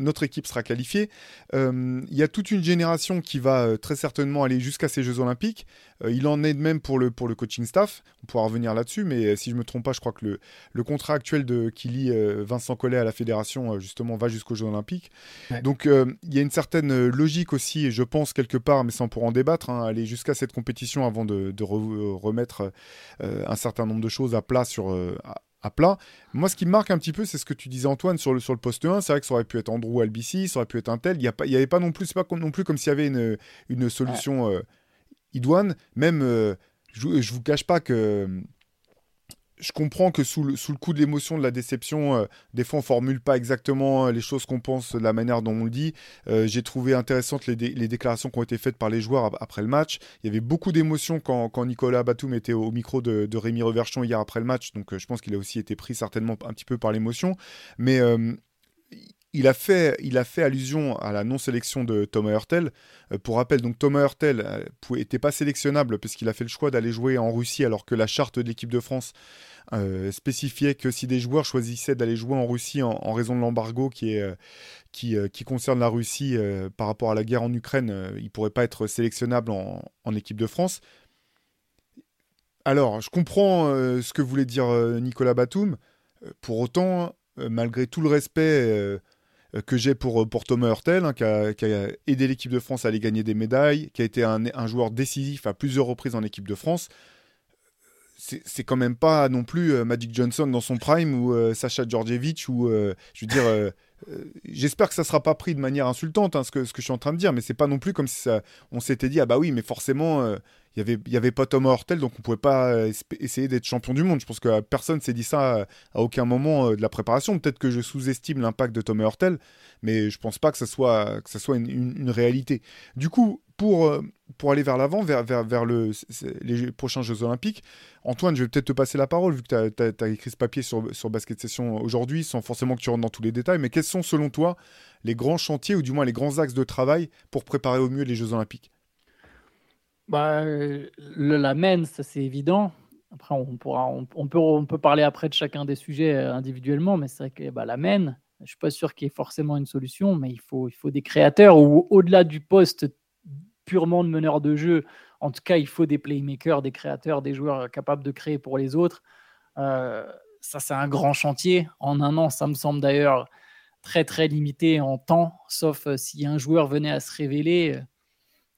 Notre équipe sera qualifiée. Euh, il y a toute une génération qui va euh, très certainement aller jusqu'à ces Jeux Olympiques. Euh, il en est de même pour le, pour le coaching staff. On pourra revenir là-dessus, mais si je ne me trompe pas, je crois que le, le contrat actuel de, qui lie Vincent Collet à la fédération, justement, va jusqu'aux Jeux Olympiques. Donc il y a une certaine logique aussi, je pense, quelque part, mais sans pour en débattre, hein, aller jusqu'à cette compétition avant de, remettre un certain nombre de choses à plat sur, à plat. Moi, ce qui me marque un petit peu, c'est ce que tu disais, Antoine, sur le, sur poste 1. C'est vrai que ça aurait pu être Andrew Albici, ça aurait pu être un tel. Il n'y avait pas non plus, pas non plus comme s'il y avait une, solution euh, idoine. Même, euh, je ne vous cache pas que je comprends que sous le, coup de l'émotion, de la déception, euh, des fois on formule pas exactement euh, les choses qu'on pense de la manière dont on le dit. Euh, j'ai trouvé intéressantes les, déclarations qui ont été faites par les joueurs après le match. Il y avait beaucoup d'émotions quand, quand, Nicolas Batum était au, micro de, de, Rémi Reverchon hier après le match, donc je pense qu'il a aussi été pris certainement un petit peu par l'émotion. Mais il a, fait, il a fait allusion à la non-sélection de Thomas Hurtel. pour rappel, donc Thomas Hurtel n'était pas sélectionnable parce qu'il a fait le choix d'aller jouer en Russie alors que la charte de l'équipe de France euh, spécifiait que si des joueurs choisissaient d'aller jouer en Russie en, raison de l'embargo euh, euh, qui, concerne la Russie par rapport à la guerre en Ukraine, ils ne pourraient pas être sélectionnables en, en, équipe de France. Alors, je comprends ce que voulait dire Nicolas Batum. pour autant, malgré tout le respect que j'ai pour, pour Thomas Hurtel, hein, qui, a, aidé l'équipe de France à aller gagner des médailles, qui a été un, joueur décisif à plusieurs reprises en équipe de France. C'est quand même pas non plus euh, Magic Johnson dans son prime ou euh, Sacha Djordjevic ou euh, je veux dire j'espère que ça sera pas pris de manière insultante hein, ce, que, ce que je suis en train de dire mais c'est pas non plus comme si ça, on s'était dit ah bah oui mais forcément il y avait pas Thomas Hortel donc on pouvait pas essayer d'être champion du monde je pense que personne s'est dit ça à, aucun moment de la préparation peut-être que je sous-estime l'impact de Thomas Hortel mais je pense pas que ça soit une, réalité du coup pour, aller vers l'avant, vers, vers, vers le, les prochains Jeux Olympiques. Antoine, je vais peut-être te passer la parole, vu que tu as, écrit ce papier sur Basket Session aujourd'hui, sans forcément que tu rentres dans tous les détails. Mais quels sont, selon toi, les grands chantiers, ou du moins les grands axes de travail pour préparer au mieux les Jeux Olympiques? Bah, le, La MEN, ça c'est évident. Après, on, pourra, on, peut, on peut parler après de chacun des sujets euh, individuellement, mais c'est vrai que bah, la MEN, je ne suis pas sûr qu'il y ait forcément une solution, mais il faut, il faut des créateurs ou au-delà du poste purement de meneur de jeu. En tout cas, il faut des playmakers, des créateurs, des joueurs capables de créer pour les autres. ça, c'est un grand chantier. En un an, ça me semble d'ailleurs très très limité en temps, sauf si un joueur venait à se révéler.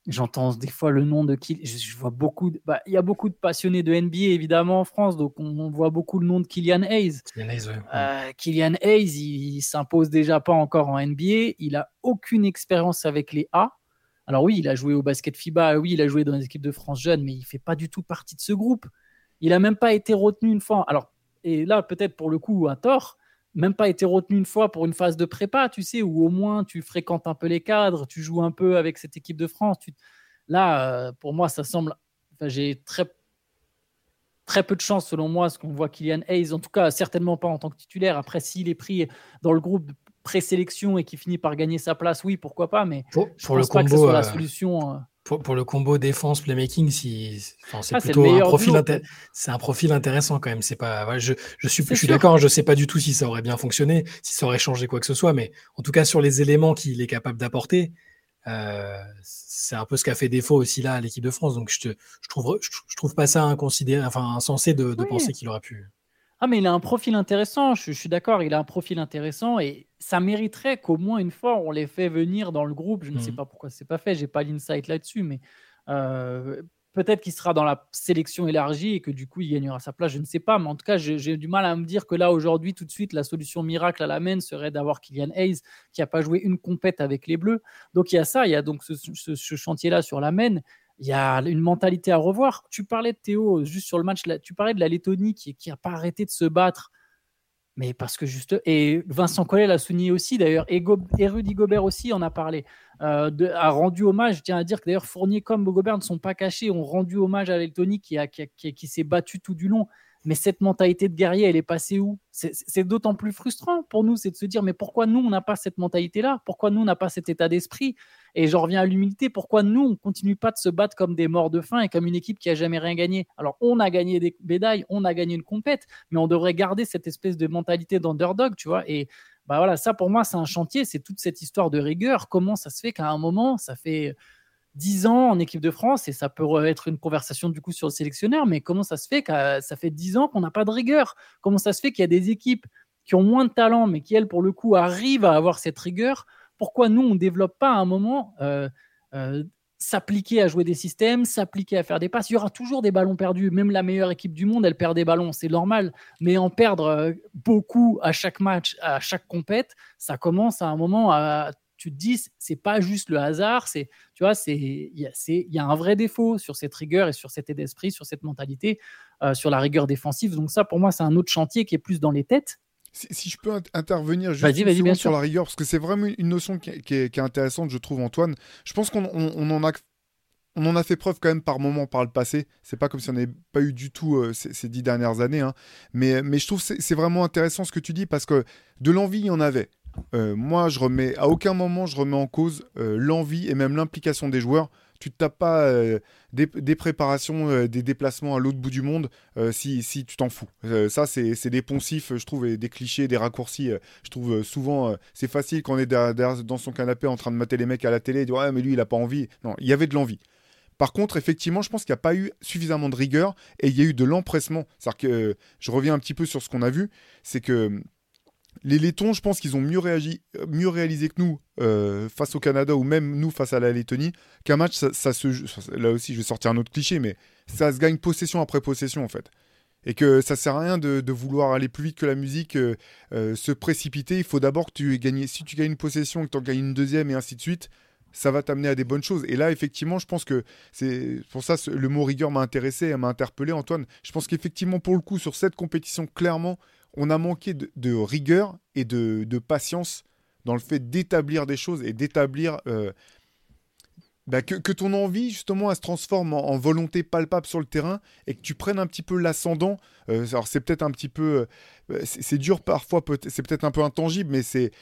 J'entends des fois le nom de Kylian. Je, vois beaucoup. Bah, il y a beaucoup de passionnés de NBA évidemment en France, donc on, voit beaucoup le nom de Kylian Hayes. Kylian Hayes, il, s'impose déjà pas encore en NBA. Il a aucune expérience avec les A. Alors oui, il a joué au basket FIBA. Oui, il a joué dans les équipes de France jeunes, mais il fait pas du tout partie de ce groupe. Il a même pas été retenu une fois. Alors et là peut-être pour le coup à tort, même pas été retenu une fois pour une phase de prépa, tu sais, où au moins tu fréquentes un peu les cadres, tu joues un peu avec cette équipe de France. Là, euh, pour moi, ça semble. J'ai très très peu de chance selon moi, ce qu'on voit Kylian Hayes, en tout cas certainement pas en tant que titulaire. Après, s'il est pris dans le groupe présélection et qui finit par gagner sa place, oui, pourquoi pas, mais pour, je pense pas que ce soit la euh, solution. Euh, pour, le combo défense playmaking, si, c'est ah, plutôt un profil, c'est un profil intéressant quand même. C'est pas, je, je suis, je suis d'accord. Je sais pas du tout si ça aurait bien fonctionné, si ça aurait changé quoi que ce soit, mais en tout cas sur les éléments qu'il est capable d'apporter, euh, c'est un peu ce qu'a fait défaut aussi là à l'équipe de France. Donc je, te, je trouve, je, trouve pas ça inconsidéré, enfin insensé de, de penser qu'il aurait pu. Ah, mais il a un profil intéressant, je, suis d'accord, il a un profil intéressant et ça mériterait qu'au moins une fois on les fait venir dans le groupe. Je ne sais mmh. pas pourquoi c'est pas fait, j'ai pas l'insight là-dessus, mais euh, peut-être qu'il sera dans la sélection élargie et que du coup il gagnera sa place, je ne sais pas, mais en tout cas j'ai du mal à me dire que là aujourd'hui tout de suite la solution miracle à la main serait d'avoir Kylian Hayes qui n'a pas joué une compète avec les Bleus. Donc il y a ça, il y a donc ce, ce chantier-là sur la main il y a une mentalité à revoir. Tu parlais de Théo, juste sur le match, tu parlais de la Lettonie qui n'a pas arrêté de se battre. Mais parce que juste. Et Vincent Collet l'a souligné aussi, d'ailleurs, et, Gobert aussi en a parlé. Euh, a rendu hommage, je tiens à dire que d'ailleurs, Fournier comme Gobert ne sont pas cachés, ont rendu hommage à la Lettonie qui, qui s'est battue tout du long. Mais cette mentalité de guerrier, elle est passée où? C'est d'autant plus frustrant pour nous, c'est de se dire, mais pourquoi nous, on n'a pas cette mentalité-là? Pourquoi nous, on n'a pas cet état d'esprit? Et j'en reviens à l'humilité, pourquoi nous, on continue pas de se battre comme des morts de faim et comme une équipe qui a jamais rien gagné? Alors, on a gagné des médailles, on a gagné une compète, mais on devrait garder cette espèce de mentalité d'underdog, tu vois? Et bah voilà, ça pour moi, c'est un chantier, c'est toute cette histoire de rigueur. Comment ça se fait qu'à un moment, ça fait 10 ans en équipe de France, et ça peut être une conversation du coup sur le sélectionneur, mais comment ça se fait que ça fait 10 ans qu'on n'a pas de rigueur? Comment ça se fait qu'il y a des équipes qui ont moins de talent, mais qui, elles, pour le coup, arrivent à avoir cette rigueur? Pourquoi nous, on ne développe pas à un moment euh, euh, s'appliquer à jouer des systèmes, s'appliquer à faire des passes? Il y aura toujours des ballons perdus. Même la meilleure équipe du monde, elle perd des ballons, c'est normal. Mais en perdre euh, beaucoup à chaque match, à chaque compète, ça commence à un moment à tu te dis, c'est pas juste le hasard, c'est, tu vois, c'est, il y, a un vrai défaut sur cette rigueur et sur cet état d'esprit, sur cette mentalité, euh, sur la rigueur défensive. Donc ça, pour moi, c'est un autre chantier qui est plus dans les têtes. Si, je peux intervenir juste sur la rigueur, parce que c'est vraiment une notion qui est, intéressante, je trouve, Antoine. Je pense qu'on en a on en a fait preuve quand même par moment par le passé. C'est pas comme si on n'avait pas eu du tout euh, ces, dix dernières années. Hein. Mais, mais je trouve que c'est vraiment intéressant ce que tu dis parce que de l'envie, il y en avait. Euh, moi, je remets à aucun moment je remets en cause euh, l'envie et même l'implication des joueurs. Tu ne tapes pas euh, des, préparations, des déplacements à l'autre bout du monde si, si, tu t'en fous. ça, c'est des poncifs, je trouve, et des clichés, des raccourcis. je trouve souvent, c'est facile quand on est dans son canapé en train de mater les mecs à la télé et dire Ouais, mais lui, il n'a pas envie. Non, il y avait de l'envie. Par contre, effectivement, je pense qu'il n'y a pas eu suffisamment de rigueur et il y a eu de l'empressement. C'est-à-dire que je reviens un petit peu sur ce qu'on a vu, c'est que les Lettons, je pense qu'ils ont mieux, réagi, mieux réalisé que nous euh, face au Canada ou même nous face à la Lettonie qu'un match, ça, se là aussi je vais sortir un autre cliché, mais ça se gagne possession après possession en fait. Et que ça sert à rien de, vouloir aller plus vite que la musique, euh, euh, se précipiter. Il faut d'abord que tu gagnes, si tu gagnes une possession, que tu en gagnes une deuxième et ainsi de suite, ça va t'amener à des bonnes choses. Et là, effectivement, je pense que c'est pour ça le mot rigueur m'a intéressé, m'a interpellé, Antoine. Je pense qu'effectivement, pour le coup, sur cette compétition, clairement, on a manqué de, rigueur et de, patience dans le fait d'établir des choses et d'établir euh, bah, que, ton envie justement elle se transforme en, volonté palpable sur le terrain et que tu prennes un petit peu l'ascendant. Euh, alors c'est peut-être un petit peu, euh, c'est dur parfois, c'est peut-être un peu intangible, mais c'est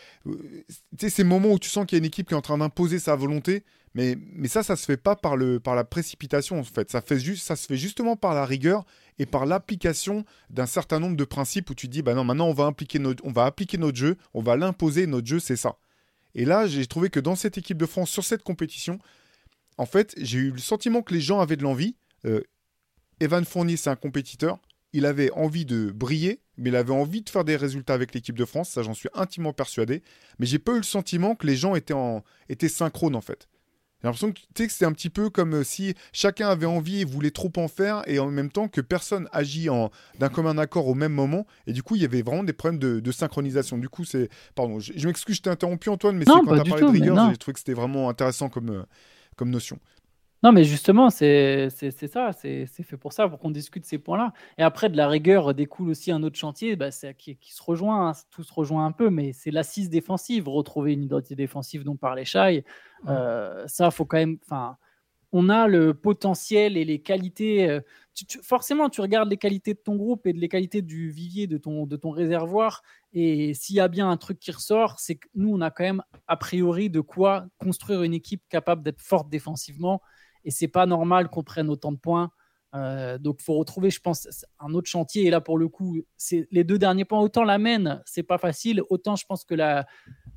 ces moments où tu sens qu'il y a une équipe qui est en train d'imposer sa volonté mais, mais ça, ça se fait pas par, la précipitation, en fait. Ça, se fait justement par la rigueur et par l'application d'un certain nombre de principes où tu dis, bah non, maintenant, on va appliquer notre jeu, on va l'imposer, notre jeu, c'est ça. Et là, j'ai trouvé que dans cette équipe de France, sur cette compétition, en fait, j'ai eu le sentiment que les gens avaient de l'envie. Euh, Evan Fournier, c'est un compétiteur. il avait envie de briller, mais il avait envie de faire des résultats avec l'équipe de France, ça j'en suis intimement persuadé. Mais j'ai pas eu le sentiment que les gens étaient, en, étaient synchrones en fait. J'ai l'impression que, que c'était un petit peu comme euh, si chacun avait envie et voulait trop en faire, et en même temps que personne agit d'un commun accord au même moment. Et du coup, il y avait vraiment des problèmes de, synchronisation. Du coup, c'est. Pardon, je, m'excuse, je t'ai interrompu, Antoine, mais c'est quand tu as parlé de rigueur, j'ai trouvé que c'était vraiment intéressant comme, euh, comme notion. Non, mais justement, c'est ça, c'est fait pour ça, pour qu'on discute ces points-là. Et après, de la rigueur découle aussi un autre chantier bah, qui, qui, se rejoint, hein, tout se rejoint un peu, mais c'est l'assise défensive, retrouver une identité défensive dont parlait Chai. Euh, ça, faut quand même. On a le potentiel et les qualités. Euh, forcément, tu regardes les qualités de ton groupe et les qualités du vivier de ton, de ton réservoir. Et s'il y a bien un truc qui ressort, c'est que nous, on a quand même a priori de quoi construire une équipe capable d'être forte défensivement et c'est pas normal qu'on prenne autant de points. Euh, donc, faut retrouver, je pense, un autre chantier. Et là, pour le coup, c'est les deux derniers points. Autant la mène, c'est pas facile. Autant, je pense que la,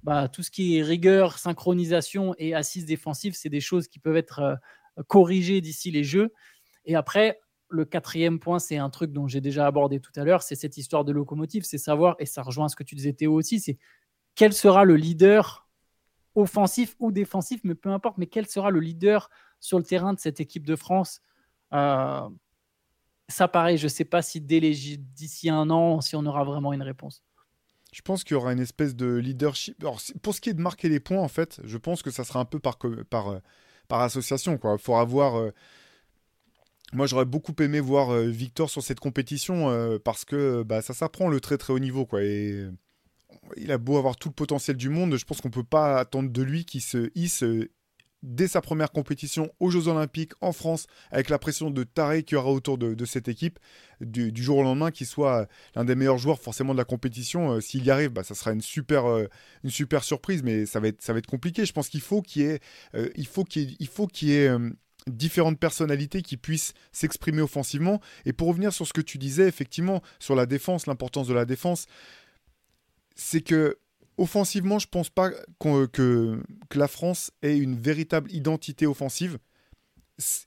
bah, tout ce qui est rigueur, synchronisation et assise défensive, c'est des choses qui peuvent être euh, corrigées d'ici les jeux. Et après, le quatrième point, c'est un truc dont j'ai déjà abordé tout à l'heure, c'est cette histoire de locomotive, c'est savoir, et ça rejoint ce que tu disais Théo aussi, c'est quel sera le leader offensif ou défensif, mais peu importe, mais quel sera le leader sur le terrain de cette équipe de France. Euh, ça, pareil, je ne sais pas si d'ici un an, si on aura vraiment une réponse. Je pense qu'il y aura une espèce de leadership. pour ce qui est de marquer les points, en fait, je pense que ça sera un peu par, euh, association. Il faudra avoir. Euh, moi, j'aurais beaucoup aimé voir Victor sur cette compétition parce que bah, ça s'apprend le très très haut niveau. Il a beau avoir tout le potentiel du monde, je pense qu'on ne peut pas attendre de lui qu'il se hisse dès sa première compétition aux Jeux Olympiques en France, avec la pression de taré qu'il y aura autour de, cette équipe, du, jour au lendemain, qu'il soit l'un des meilleurs joueurs forcément de la compétition. Euh, s'il y arrive, bah, ça sera une super, euh, une super surprise, mais ça va être, ça va être compliqué. Je pense qu'il faut qu'il y euh, il faut qu'il il faut qu'il y ait différentes personnalités qui puissent s'exprimer offensivement. Et pour revenir sur ce que tu disais, effectivement, sur la défense, l'importance de la défense, c'est que offensivement, je pense pas que, que, la France ait une véritable identité offensive.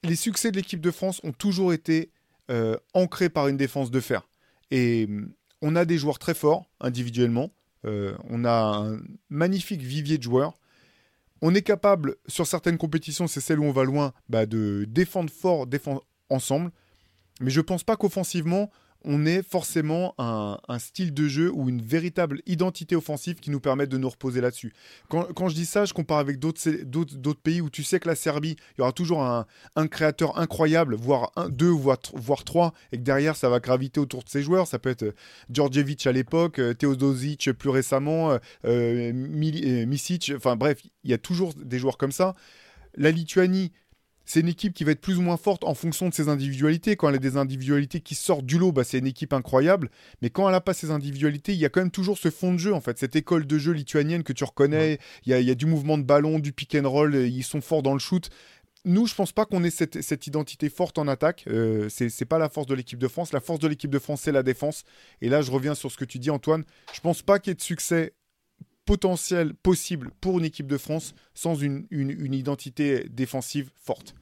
Les succès de l'équipe de France ont toujours été euh, ancrés par une défense de fer. Et on a des joueurs très forts individuellement. Euh, on a un magnifique vivier de joueurs. On est capable, sur certaines compétitions, c'est celle où on va loin, bah, de défendre fort, défendre ensemble. Mais je pense pas qu'offensivement, on est forcément un, style de jeu ou une véritable identité offensive qui nous permet de nous reposer là-dessus. Quand, je dis ça, je compare avec d'autres pays où tu sais que la Serbie, il y aura toujours un, créateur incroyable, voire un, deux, voire, trois, et que derrière, ça va graviter autour de ses joueurs. Ça peut être euh, Djordjevic à l'époque, euh, Teodosic plus récemment, euh Misic, enfin bref, il y a toujours des joueurs comme ça. La Lituanie, c'est une équipe qui va être plus ou moins forte en fonction de ses individualités. Quand elle a des individualités qui sortent du lot, bah, c'est une équipe incroyable. Mais quand elle n'a pas ses individualités, il y a quand même toujours ce fond de jeu, en fait, cette école de jeu lituanienne que tu reconnais. Il y, a, du mouvement de ballon, du pick and roll, ils sont forts dans le shoot. Nous, je pense pas qu'on ait cette, identité forte en attaque. Euh, Ce c'est pas la force de l'équipe de France. La force de l'équipe de France, c'est la défense. Et là, je reviens sur ce que tu dis, Antoine. Je pense pas qu'il y ait de succès potentiel possible pour une équipe de France sans une, identité défensive forte.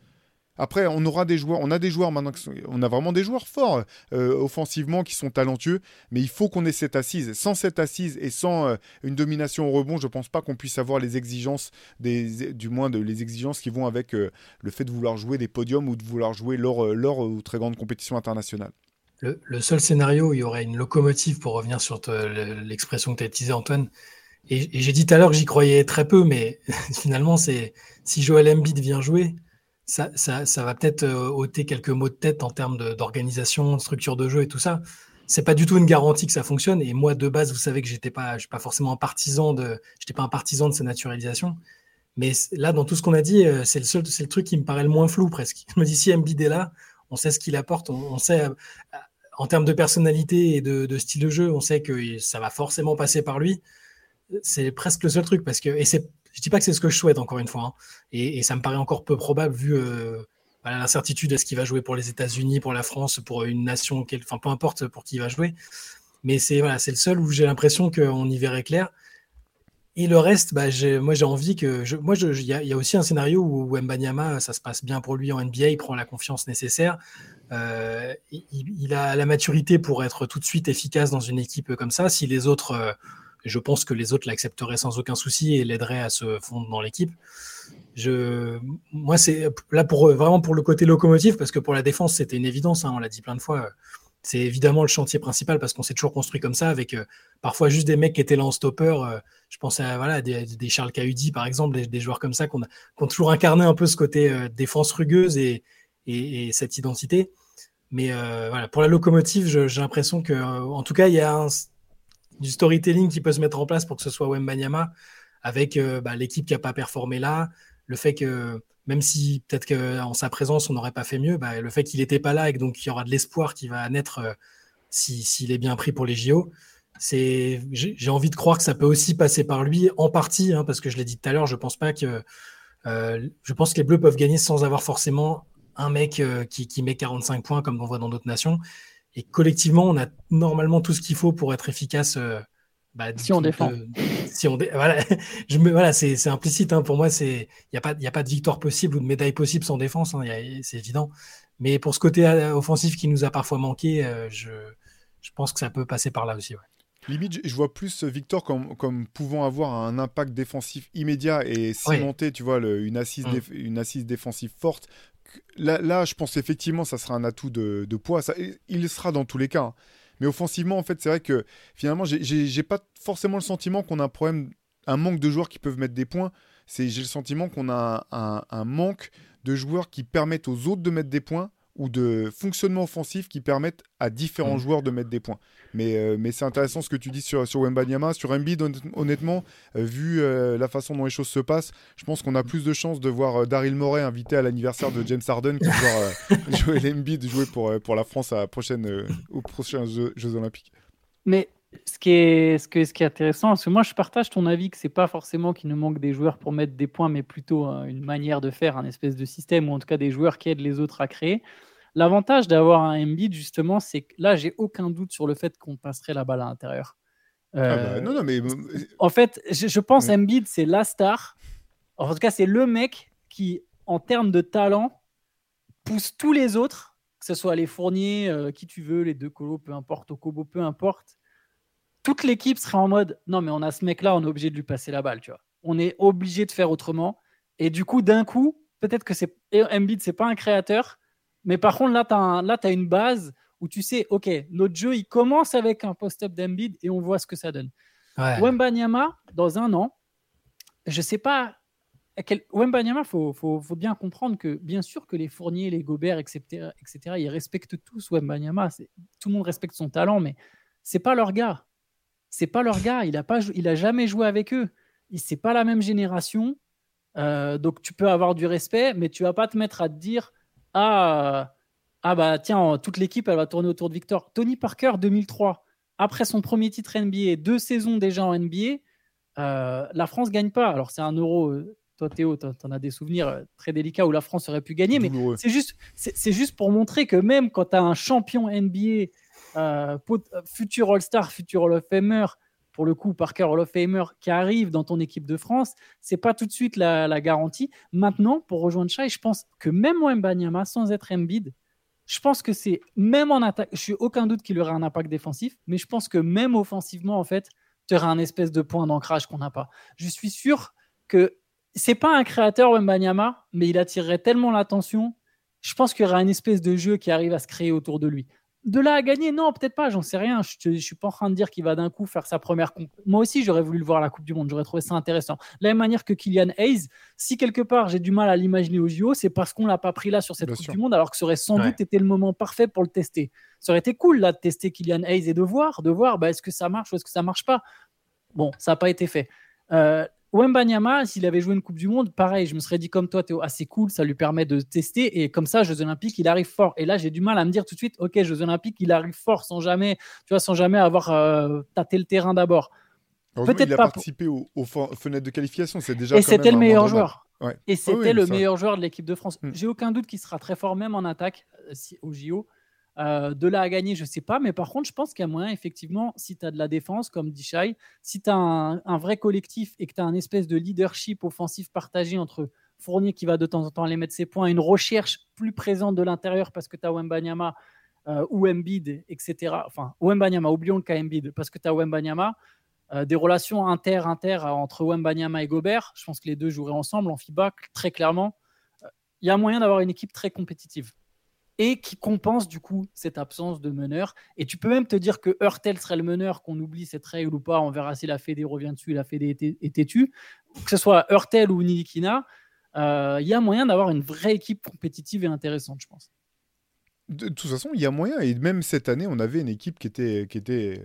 Après, on aura des joueurs, on a des joueurs maintenant, on a vraiment des joueurs forts euh, offensivement qui sont talentueux, mais il faut qu'on ait cette assise. Sans cette assise et sans euh, une domination au rebond, je ne pense pas qu'on puisse avoir les exigences, du moins de, les exigences qui vont avec euh, le fait de vouloir jouer des podiums ou de vouloir jouer lors, ou très grande compétition internationale. Le, seul scénario où il y aurait une locomotive, pour revenir sur l'expression que tu as utilisée, Antoine, et, j'ai dit tout à l'heure que j'y croyais très peu, mais finalement, c'est si Joel Embiid vient jouer, ça, ça, va peut-être euh, ôter quelques mots de tête en termes d'organisation, de, structure de jeu et tout ça. C'est pas du tout une garantie que ça fonctionne. Et moi, de base, vous savez que j'étais pas, je suis pas forcément un partisan de, j'étais pas un partisan de sa naturalisation. Mais là, dans tout ce qu'on a dit, euh, c'est le seul, c'est le truc qui me paraît le moins flou presque. Je me dis si Embiid est là, on sait ce qu'il apporte, on, sait euh, en termes de personnalité et de, style de jeu, on sait que ça va forcément passer par lui c'est presque le seul truc parce que et c'est je dis pas que c'est ce que je souhaite encore une fois hein, et, ça me paraît encore peu probable vu euh, l'incertitude est-ce qu'il va jouer pour les États-Unis pour la France pour une nation enfin peu importe pour qui il va jouer mais c'est voilà c'est le seul où j'ai l'impression qu'on y verrait clair Et le reste, bah, moi j'ai envie que. Moi, il y, a aussi un scénario où Mbanyama, ça se passe bien pour lui en NBA, il prend la confiance nécessaire. Euh, il, a la maturité pour être tout de suite efficace dans une équipe comme ça. Si les autres, euh, je pense que les autres l'accepteraient sans aucun souci et l'aideraient à se fondre dans l'équipe. Je, moi, c'est là pour vraiment pour le côté locomotive, parce que pour la défense, c'était une évidence. Hein, on l'a dit plein de fois. C'est évidemment le chantier principal parce qu'on s'est toujours construit comme ça, avec euh, parfois juste des mecs qui étaient là en stopper. Euh, je pense à voilà, des, Charles Cahudi, par exemple, des, joueurs comme ça qu'on a, qui ont toujours incarné un peu ce côté euh, défense rugueuse et, et, cette identité. Mais voilà, pour la locomotive, j'ai l'impression que, en tout cas, il y a du storytelling qui peut se mettre en place pour que ce soit Wembanyama, avec bah, l'équipe qui n'a pas performé là, le fait que même si peut-être qu'en sa présence, on n'aurait pas fait mieux, bah, le fait qu'il n'était pas là et que donc il y aura de l'espoir qui va naître euh, s'il est bien pris pour les JO, j'ai envie de croire que ça peut aussi passer par lui en partie, hein, parce que je l'ai dit tout à l'heure, je pense pas que, euh, je pense que les Bleus peuvent gagner sans avoir forcément un mec euh, qui, met 45 points comme on voit dans d'autres nations. Et collectivement, on a normalement tout ce qu'il faut pour être efficace bah, si on défend. si on voilà, je me, voilà, c'est implicite. Hein. Pour moi, c'est il n'y a pas il a pas de victoire possible ou de médaille possible sans défense. Hein. c'est évident. Mais pour ce côté euh, offensif qui nous a parfois manqué, euh, je, je pense que ça peut passer par là aussi. Limite, je vois plus Victor comme, comme pouvant avoir un impact défensif immédiat et cimenter, tu vois, le, une, assise mm. une assise défensive forte. Là, là, je pense effectivement, ça sera un atout de, poids. Ça, il sera dans tous les cas. Hein. Mais offensivement, en fait, c'est vrai que finalement, j'ai pas forcément le sentiment qu'on a un problème, un manque de joueurs qui peuvent mettre des points. J'ai le sentiment qu'on a un, manque de joueurs qui permettent aux autres de mettre des points ou de fonctionnement offensif qui permettent à différents mm. joueurs de mettre des points. Mais, euh, mais c'est intéressant ce que tu dis sur, sur Wembanyama. Sur Embiid, honnêtement, euh, vu euh, la façon dont les choses se passent, je pense qu'on a plus de chances de voir Daryl Morey invité à l'anniversaire de James Harden que de voir Joel Embiid jouer pour, pour la France à la prochaine, aux prochains Jeux, Olympiques. Mais ce qui, est, ce, que, ce qui est intéressant, parce que moi je partage ton avis que c'est pas forcément qu'il nous manque des joueurs pour mettre des points, mais plutôt une manière de faire, un espèce de système, ou en tout cas des joueurs qui aident les autres à créer. L'avantage d'avoir un Embiid, justement, c'est que là, j'ai aucun doute sur le fait qu'on passerait la balle à l'intérieur. Ah bah, euh, non, non, mais... En fait, je, pense ouais. Embiid, c'est la star. En tout cas, c'est le mec qui, en termes de talent, pousse tous les autres, que ce soit les Fourniers, euh, qui tu veux, les deux colos, peu importe, Okobo, peu importe. Toute l'équipe serait en mode non, mais on a ce mec-là, on est obligé de lui passer la balle, tu vois. On est obligé de faire autrement. Et du coup, d'un coup, peut-être que c'est Embiid, c'est pas un créateur, mais par contre, là, tu as, as, une base où tu sais, OK, notre jeu, il commence avec un post-up d'Embiid et on voit ce que ça donne. Ouais. Wembanyama, dans un an, je sais pas. Quel... Wembanyama, il faut, faut, faut, bien comprendre que, bien sûr, que les Fourniers, les Gobert, etc., etc., ils respectent tous Wembanyama. Tout le monde respecte son talent, mais c'est pas leur gars. C'est pas leur gars. Il a, pas, il a jamais joué avec eux. C'est pas la même génération. Euh, donc, tu peux avoir du respect, mais tu vas pas te mettre à te dire ah, ah bah tiens, toute l'équipe, elle va tourner autour de Victor. Tony Parker, 2003, après son premier titre NBA, deux saisons déjà en NBA, euh, la France gagne pas. Alors c'est un euro. Euh, toi Théo, tu en as des souvenirs euh, très délicats où la France aurait pu gagner, mais c'est juste, c'est juste pour montrer que même quand tu as un champion NBA, futur All-Star, futur Hall of Famer, pour le coup, Parker Hall of Famer qui arrive dans ton équipe de France, c'est pas tout de suite la, garantie. Maintenant, pour rejoindre Shai, je pense que même Wembanyama, sans être Embiid, je pense que c'est même en attaque, je suis aucun doute qu'il aurait un impact défensif, mais je pense que même offensivement, en fait, tu auras un espèce de point d'ancrage qu'on n'a pas. Je suis sûr que c'est pas un créateur Wembanyama, mais il attirerait tellement l'attention. Je pense qu'il y aura une espèce de jeu qui arrive à se créer autour de lui. De là à gagner, non, peut-être pas, j'en sais rien. Je ne suis pas en train de dire qu'il va d'un coup faire sa première. Moi aussi, j'aurais voulu le voir à la Coupe du Monde, j'aurais trouvé ça intéressant. De la même manière que Kylian Hayes, si quelque part j'ai du mal à l'imaginer au JO, c'est parce qu'on l'a pas pris là sur cette Coupe du Monde, alors que ça aurait sans doute été le moment parfait pour le tester. Ça aurait été cool là de tester Kylian Hayes et de voir, de voir bah, est-ce que ça marche ou est-ce que ça marche pas. Bon, ça n'a pas été fait. Euh, Wembanyama, s'il avait joué une Coupe du Monde, pareil, je me serais dit comme toi, Théo, assez cool, ça lui permet de tester. Et comme ça, Jeux Olympiques, il arrive fort. Et là, j'ai du mal à me dire tout de suite, ok, Jeux Olympiques, il arrive fort sans jamais, tu vois, sans jamais avoir euh, tâté le terrain d'abord. Peut-être il a participé aux, fenêtres de qualification, c'est déjà. Et c'était le meilleur joueur. Et c'était le meilleur joueur de l'équipe de France. Hmm. J'ai aucun doute qu'il sera très fort, même en attaque, euh, au JO. Euh, de là à gagner, je ne sais pas. Mais par contre, je pense qu'il y a moyen, effectivement, si tu as de la défense, comme dit Shai, si tu as un, vrai collectif et que tu as un espèce de leadership offensif partagé entre Fournier qui va de temps en temps aller mettre ses points, une recherche plus présente de l'intérieur parce que tu as Wembanyama euh, ou Embiid, etc. Enfin, Wembanyama, oublions le cas Embiid, parce que tu as Wembanyama. Euh, des relations inter-inter entre Wembanyama et Gobert. Je pense que les deux joueraient ensemble en FIBA, très clairement. Il y a moyen d'avoir une équipe très compétitive et qui compense du coup cette absence de meneur. Et tu peux même te dire que Hurtel serait le meneur, qu'on oublie cette règle ou pas, on verra si la Fédé revient dessus, la Fédé est têtue. Que ce soit Hurtel ou Nilikina, euh, il y a moyen d'avoir une vraie équipe compétitive et intéressante, je pense. De, toute façon, il y a moyen, et même cette année, on avait une équipe qui était, qui était,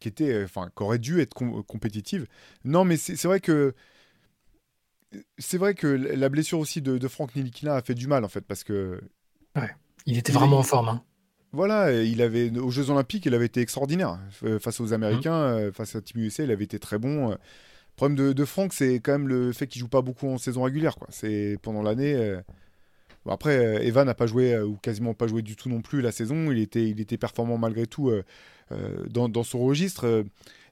qui était, enfin, qui aurait dû être compétitive. Non, mais c'est vrai que c'est vrai que la blessure aussi de, de Franck Nilikina a fait du mal en fait parce que ouais. Il était vraiment en forme. Hein. Voilà, il avait aux Jeux Olympiques, il avait été extraordinaire euh, face aux Américains, mmh. euh, face à Team USA, il avait été très bon. Le problème de, de Franck, c'est quand même le fait qu'il joue pas beaucoup en saison régulière. Quoi. C'est pendant l'année. Euh, après, Evan n'a pas joué ou quasiment pas joué du tout non plus la saison. Il était, il était performant malgré tout dans, dans, son registre.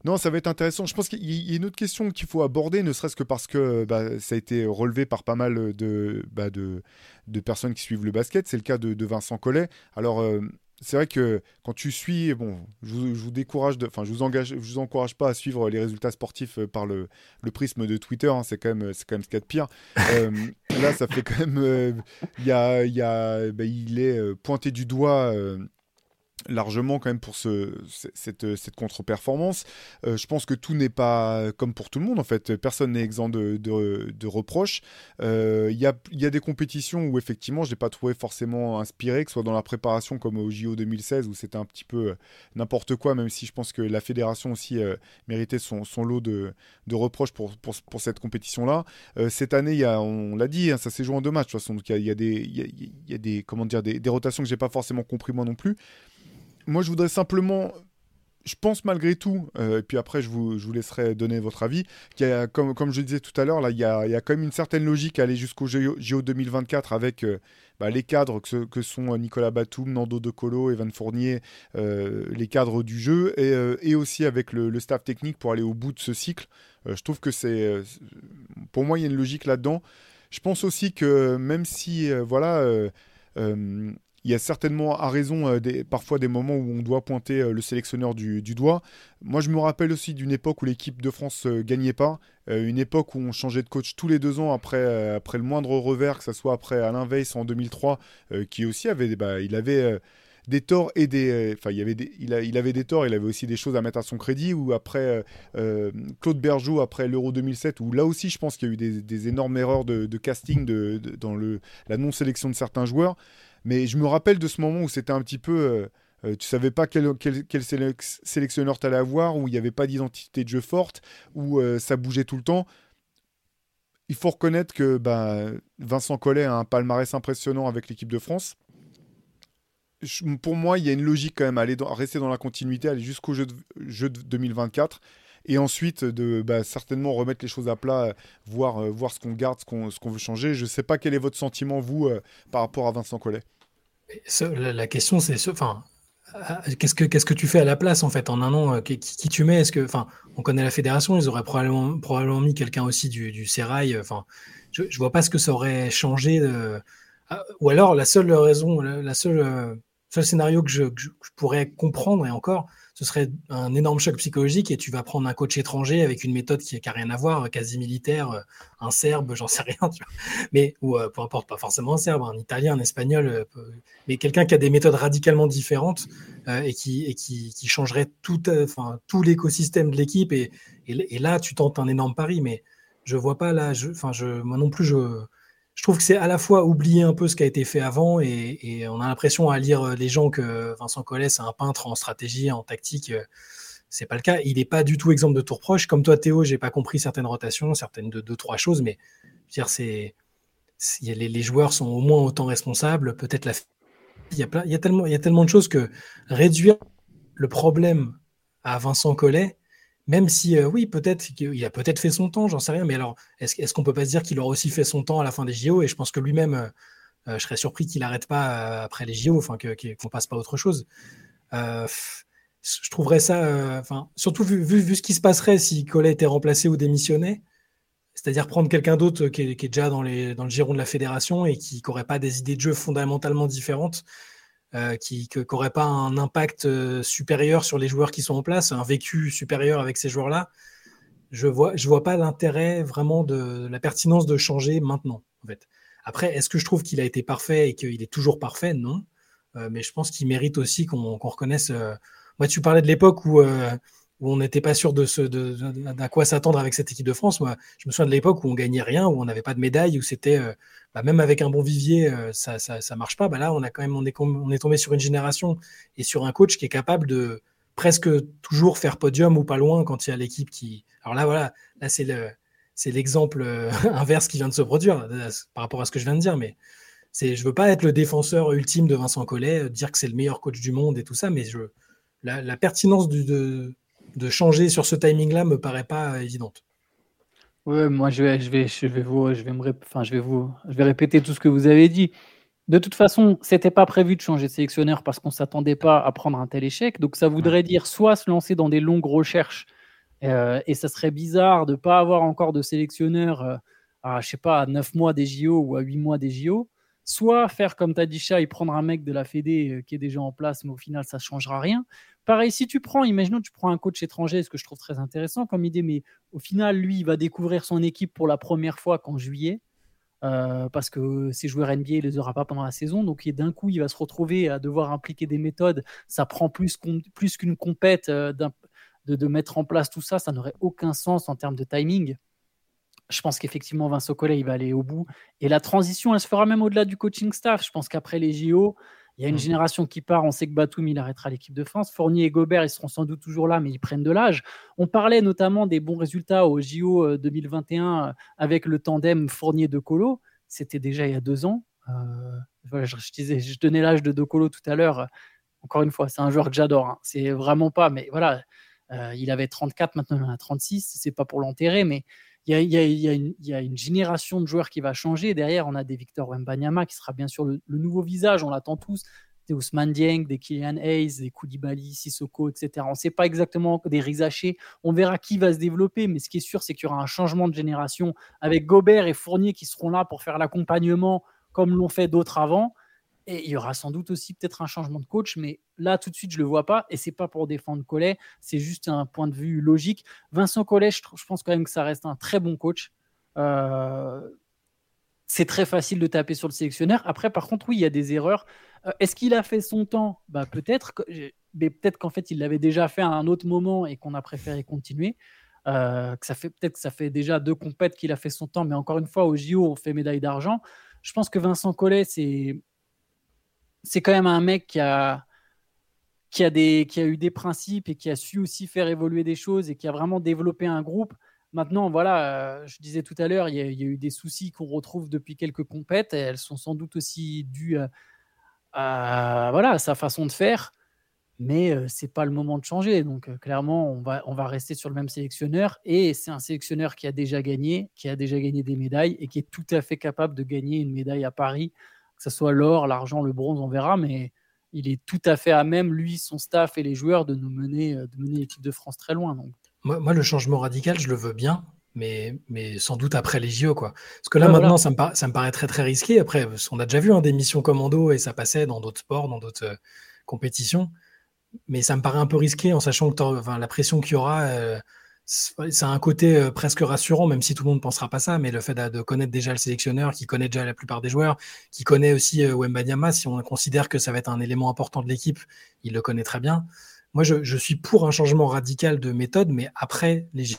Non, ça va être intéressant. Je pense qu'il y a une autre question qu'il faut aborder, ne serait-ce que parce que bah, ça a été relevé par pas mal de, bah, de, de, personnes qui suivent le basket. C'est le cas de, Vincent Collet. Alors, euh, c'est vrai que quand tu suis, bon, je vous, décourage, enfin, je vous engage, je vous encourage pas à suivre les résultats sportifs euh, par le, le prisme de Twitter. Hein. c'est quand même, c'est quand même ce qu'il y a de pire. Euh, là, ça fait quand même, il y a, y a, bah, il est pointé du doigt largement quand même pour ce, cette, contre-performance. Euh, je pense que tout n'est pas comme pour tout le monde en fait. Personne n'est exempt de, reproches. Euh, il y, a, des compétitions où effectivement je n'ai pas trouvé forcément inspiré, que ce soit dans la préparation comme au JO 2016 où c'était un petit peu euh, n'importe quoi, même si je pense que la fédération aussi méritait son, lot de, reproches pour, cette compétition-là. cette année, on l'a dit, hein, ça s'est joué en deux matchs de toute façon. Donc il y a, des, comment dire, des rotations que j'ai pas forcément compris moi non plus moi, je voudrais simplement je pense malgré tout, euh, et puis après je vous, laisserai donner votre avis, comme, je disais tout à l'heure, là, il y, a, quand même une certaine logique à aller jusqu'au JO, 2024 avec euh, bah, les cadres que, sont euh, Nicolas Batum, Nando De Colo, Evan Fournier, les cadres du jeu, et, aussi avec le, le, staff technique pour aller au bout de ce cycle. je trouve que c'est... pour moi, il y a une logique là-dedans. Je pense aussi que même si, voilà il y a certainement à raison euh, parfois des moments où on doit pointer euh, le sélectionneur du, doigt. Moi, je me rappelle aussi d'une époque où l'équipe de France euh, gagnait pas, une époque où on changeait de coach tous les deux ans après, après le moindre revers, que ce soit après Alain Weiss en 2003, qui aussi avait, bah, il avait des torts et des, enfin, il, avait des, il, il, avait des torts, il avait aussi des choses à mettre à son crédit. Ou après Claude Bergeau, après l'Euro 2007, où là aussi, je pense qu'il y a eu des, énormes erreurs de, casting de, dans le, la non-sélection de certains joueurs. Mais je me rappelle de ce moment où c'était un petit peu. Euh, euh, tu savais pas quel, quel, sélectionneur tu allais avoir, où il n'y avait pas d'identité de jeu forte, où euh, ça bougeait tout le temps. Il faut reconnaître que bah, Vincent Collet a un palmarès impressionnant avec l'équipe de France. pour moi, il y a une logique quand même à, aller rester dans la continuité, aller jusqu'au jeu de, jeu de 2024 et ensuite de bah, certainement remettre les choses à plat, voir, voir ce qu'on garde, ce qu'on veut changer. Je ne sais pas quel est votre sentiment, vous, par rapport à Vincent Collet la, question, c'est enfin, qu'est-ce que que tu fais à la place en fait en un an euh, qui, tu mets? Que, enfin, on connaît la fédération, ils auraient probablement probablement mis quelqu'un aussi du, du euh, Enfin, je, je vois pas ce que ça aurait changé. Ou alors la seule raison, la, seule euh, seul scénario que je, pourrais comprendre et encore, ce serait un énorme choc psychologique et tu vas prendre un coach étranger avec une méthode qui n'a rien à voir, quasi militaire, euh, un serbe, j'en sais rien, mais ou euh, peu importe, pas forcément un serbe, un italien, un espagnol, euh, mais quelqu'un qui a des méthodes radicalement différentes et qui qui, changerait tout, enfin tout l'écosystème de l'équipe. Et, et, là tu tentes un énorme pari, mais je vois pas là, moi non plus je je trouve que c'est à la fois oublier un peu ce qui a été fait avant et, on a l'impression à lire les gens que Vincent Collet c'est un peintre en stratégie, en tactique. C'est pas le cas. Il n'est pas du tout exemple de tour proche. Comme toi, Théo, j'ai pas compris certaines rotations, certaines de deux, trois choses, mais dire c'est les, les, joueurs sont au moins autant responsables. Peut-être la il y, a il, y a tellement, il y a tellement de choses que réduire le problème à Vincent Collet, même si, euh, oui, peut-être qu'il a peut-être fait son temps, j'en sais rien, mais alors, est-ce qu'on ne peut pas se dire qu'il aura aussi fait son temps à la fin des JO Et je pense que lui-même, euh, je serais surpris qu'il n'arrête pas après les JO, enfin qu'on ne passe pas à autre chose. je trouverais ça, enfin surtout vu, vu, ce qui se passerait si Collet était remplacé ou démissionnait, c'est-à-dire prendre quelqu'un d'autre qui, est déjà dans le giron de la fédération et qui n'aurait pas des idées de jeu fondamentalement différentes euh, qui n'aurait pas un impact euh, supérieur sur les joueurs qui sont en place, un vécu supérieur avec ces joueurs-là, je vois, je vois pas l'intérêt vraiment de la pertinence de changer maintenant. En fait. Après, est-ce que je trouve qu'il a été parfait et qu'il est toujours parfait? Non. Euh, mais je pense qu'il mérite aussi qu'on reconnaisse. Moi, tu parlais de l'époque où où on n'était pas sûr de ce, d'à quoi s'attendre avec cette équipe de France. Moi, je me souviens de l'époque où on gagnait rien, où on n'avait pas de médaille, où c'était euh, bah, même avec un bon vivier, euh, ça, ça, marche pas. Bah là, on a quand même on est, on est tombé sur une génération et sur un coach qui est capable de presque toujours faire podium ou pas loin quand il y a l'équipe qui. Alors là, voilà, là c'est le c'est l'exemple euh, inverse qui vient de se produire par rapport à ce que je viens de dire, mais c'est je veux pas être le défenseur ultime de Vincent Collet, dire que c'est le meilleur coach du monde et tout ça, mais je la, pertinence de, de changer sur ce timing-là me paraît pas évidente. Ouais, moi je vais, je vais, je vais vous, je vais me, enfin, je vais vous, je vais répéter tout ce que vous avez dit. De toute façon, c'était pas prévu de changer de sélectionneur parce qu'on s'attendait pas à prendre un tel échec. Donc ça voudrait dire soit se lancer dans des longues recherches euh, et ça serait bizarre de pas avoir encore de sélectionneur euh, à je sais pas à 9 mois des JO ou à 8 mois des JO. Soit faire comme tu as dit, Chat, et prendre un mec de la Fédé euh, qui est déjà en place, mais au final, ça ne changera rien. Pareil, si tu prends, imaginons, tu prends un coach étranger, ce que je trouve très intéressant comme idée, mais au final, lui, il va découvrir son équipe pour la première fois qu'en juillet, euh, parce que ses joueurs NBA, il les aura pas pendant la saison. Donc, d'un coup, il va se retrouver à devoir impliquer des méthodes. Ça prend plus, qu'une compète euh, de, mettre en place tout ça. Ça n'aurait aucun sens en termes de timing. Je pense qu'effectivement, Vincent Collet, il va aller au bout. Et la transition, elle se fera même au-delà du coaching staff. Je pense qu'après les JO, il y a une mmh. génération qui part. On sait que Batum, il arrêtera l'équipe de France. Fournier et Gobert, ils seront sans doute toujours là, mais ils prennent de l'âge. On parlait notamment des bons résultats au JO 2021 euh, euh, avec le tandem Fournier-De Colo. C'était déjà il y a deux ans. Euh, je, disais, je donnais l'âge de De Colo tout à l'heure. Encore une fois, c'est un joueur que j'adore. Hein. C'est vraiment pas, mais voilà, il avait 34, maintenant il en a 36. C'est pas pour l'enterrer, mais il y, a, une génération de joueurs qui va changer. Derrière, on a des Victor Wembanyama qui sera bien sûr le, nouveau visage, on l'attend tous. Des Ousmane Dieng, des Kylian Hayes, des Koulibaly, Sissoko, etc. On ne sait pas exactement des Rizaché. On verra qui va se développer, mais ce qui est sûr, c'est qu'il y aura un changement de génération avec Gobert et Fournier qui seront là pour faire l'accompagnement comme l'ont fait d'autres avant. Et il y aura sans doute aussi peut-être un changement de coach, mais là, tout de suite, je ne le vois pas. Et c'est pas pour défendre Collet, c'est juste un point de vue logique. Vincent Collet, je, pense quand même que ça reste un très bon coach. Euh, c'est très facile de taper sur le sélectionneur. Après, par contre, oui, il y a des erreurs. Euh, est-ce qu'il a fait son temps? Bah, Peut-être, mais peut-être qu'en fait, il l'avait déjà fait à un autre moment et qu'on a préféré continuer. Euh, peut-être que ça fait déjà deux compètes qu'il a fait son temps, mais encore une fois, au JO, on fait médaille d'argent. Je pense que Vincent Collet, c'est c'est quand même un mec qui a, qui, a eu des principes et qui a su aussi faire évoluer des choses et qui a vraiment développé un groupe. Maintenant, voilà, euh, je disais tout à l'heure, il, y, a eu des soucis qu'on retrouve depuis quelques compètes et elles sont sans doute aussi dues à, voilà, sa façon de faire. Mais euh, c'est pas le moment de changer. Donc euh, clairement, on va, on va rester sur le même sélectionneur. Et c'est un sélectionneur qui a déjà gagné, qui a déjà gagné des médailles et qui est tout à fait capable de gagner une médaille à Paris que ce soit l'or, l'argent, le bronze, on verra, mais il est tout à fait à même, lui, son staff et les joueurs, de nous mener, euh, de mener l'équipe de France très loin. Donc. Moi, le changement radical, je le veux bien, mais, mais sans doute après les JO. Quoi. Parce que là, maintenant, ça, me ça me paraît très, très risqué. Après, on a déjà vu hein, des missions commando et ça passait dans d'autres sports, dans d'autres euh, compétitions. Mais ça me paraît un peu risqué en sachant que enfin, la pression qu'il y aura, euh, c'est un côté euh, presque rassurant, même si tout le monde ne pensera pas ça, mais le fait de, connaître déjà le sélectionneur, qui connaît déjà la plupart des joueurs, qui connaît aussi euh, Wembanyama, si on considère que ça va être un élément important de l'équipe, il le connaît très bien. Moi, je, suis pour un changement radical de méthode, mais après les Jeux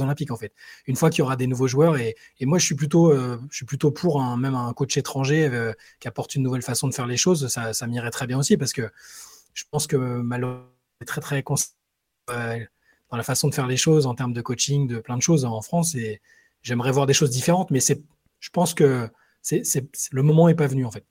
Olympiques, en fait. Une fois qu'il y aura des nouveaux joueurs, et, moi, je suis plutôt, euh, je suis plutôt pour un, même un coach étranger qui apporte une nouvelle façon de faire les choses, ça, m'irait très bien aussi, parce que je pense que malheureusement, très très dans la façon de faire les choses, en termes de coaching, de plein de choses en France. Et j'aimerais voir des choses différentes, mais c'est, je pense que c'est, le moment n'est pas venu en fait.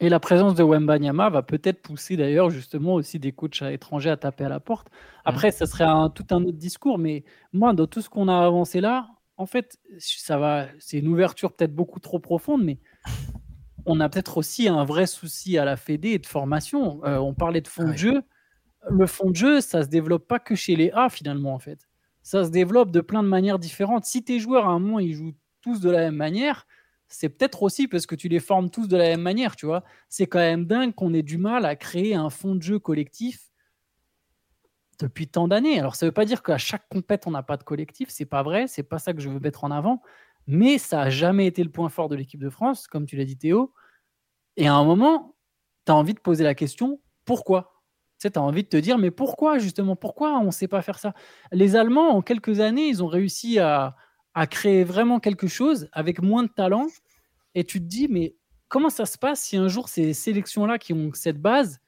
Et la présence de Wemba Nyama va peut-être pousser d'ailleurs justement aussi des coachs étrangers à taper à la porte. Après, ça serait un, tout un autre discours, mais moi, dans tout ce qu'on a avancé là, en fait, ça va, c'est une ouverture peut-être beaucoup trop profonde, mais on a peut-être aussi un vrai souci à la Fédé et de formation. Euh, on parlait de fond de jeu. Le fond de jeu, ça se développe pas que chez les A finalement en fait. Ça se développe de plein de manières différentes. Si tes joueurs à un moment ils jouent tous de la même manière, c'est peut-être aussi parce que tu les formes tous de la même manière, tu vois. C'est quand même dingue qu'on ait du mal à créer un fond de jeu collectif depuis tant d'années. Alors ça veut pas dire qu'à chaque compète on n'a pas de collectif, c'est pas vrai, c'est pas ça que je veux mettre en avant, mais ça a jamais été le point fort de l'équipe de France, comme tu l'as dit Théo. Et à un moment, tu as envie de poser la question pourquoi? Tu as envie de te dire, mais pourquoi justement Pourquoi on ne sait pas faire ça? Les Allemands, en quelques années, ils ont réussi à, à créer vraiment quelque chose avec moins de talent. Et tu te dis, mais comment ça se passe si un jour ces sélections-là qui ont cette base,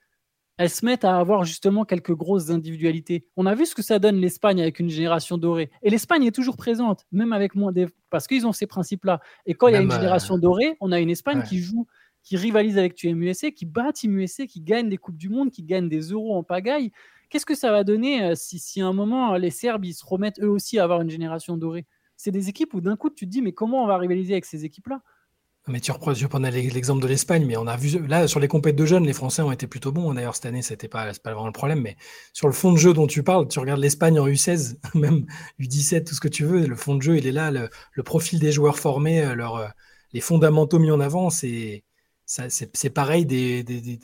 elles se mettent à avoir justement quelques grosses individualités? On a vu ce que ça donne l'Espagne avec une génération dorée. Et l'Espagne est toujours présente, même avec moins des... Parce qu'ils ont ces principes-là. Et quand il y a une génération euh, dorée, on a une Espagne qui joue, qui rivalise avec Team USA, qui bat Team qui gagne des Coupes du Monde, qui gagne des euros en pagaille. Qu'est-ce que ça va donner euh, si, si à un moment les Serbes ils se remettent eux aussi à avoir une génération dorée? C'est des équipes où d'un coup tu te dis mais comment on va rivaliser avec ces équipes-là? Mais tu reprends, je prends l'exemple de l'Espagne, mais on a vu là sur les compètes de jeunes, les Français ont été plutôt bons. D'ailleurs cette année, c'était pas, pas vraiment le problème, mais sur le fond de jeu dont tu parles, tu regardes l'Espagne en U16, même U17, tout ce que tu veux, le fond de jeu, il est là, le, profil des joueurs formés, euh, leur, euh, les fondamentaux mis en avant, c'est c'est pareil des, des, des,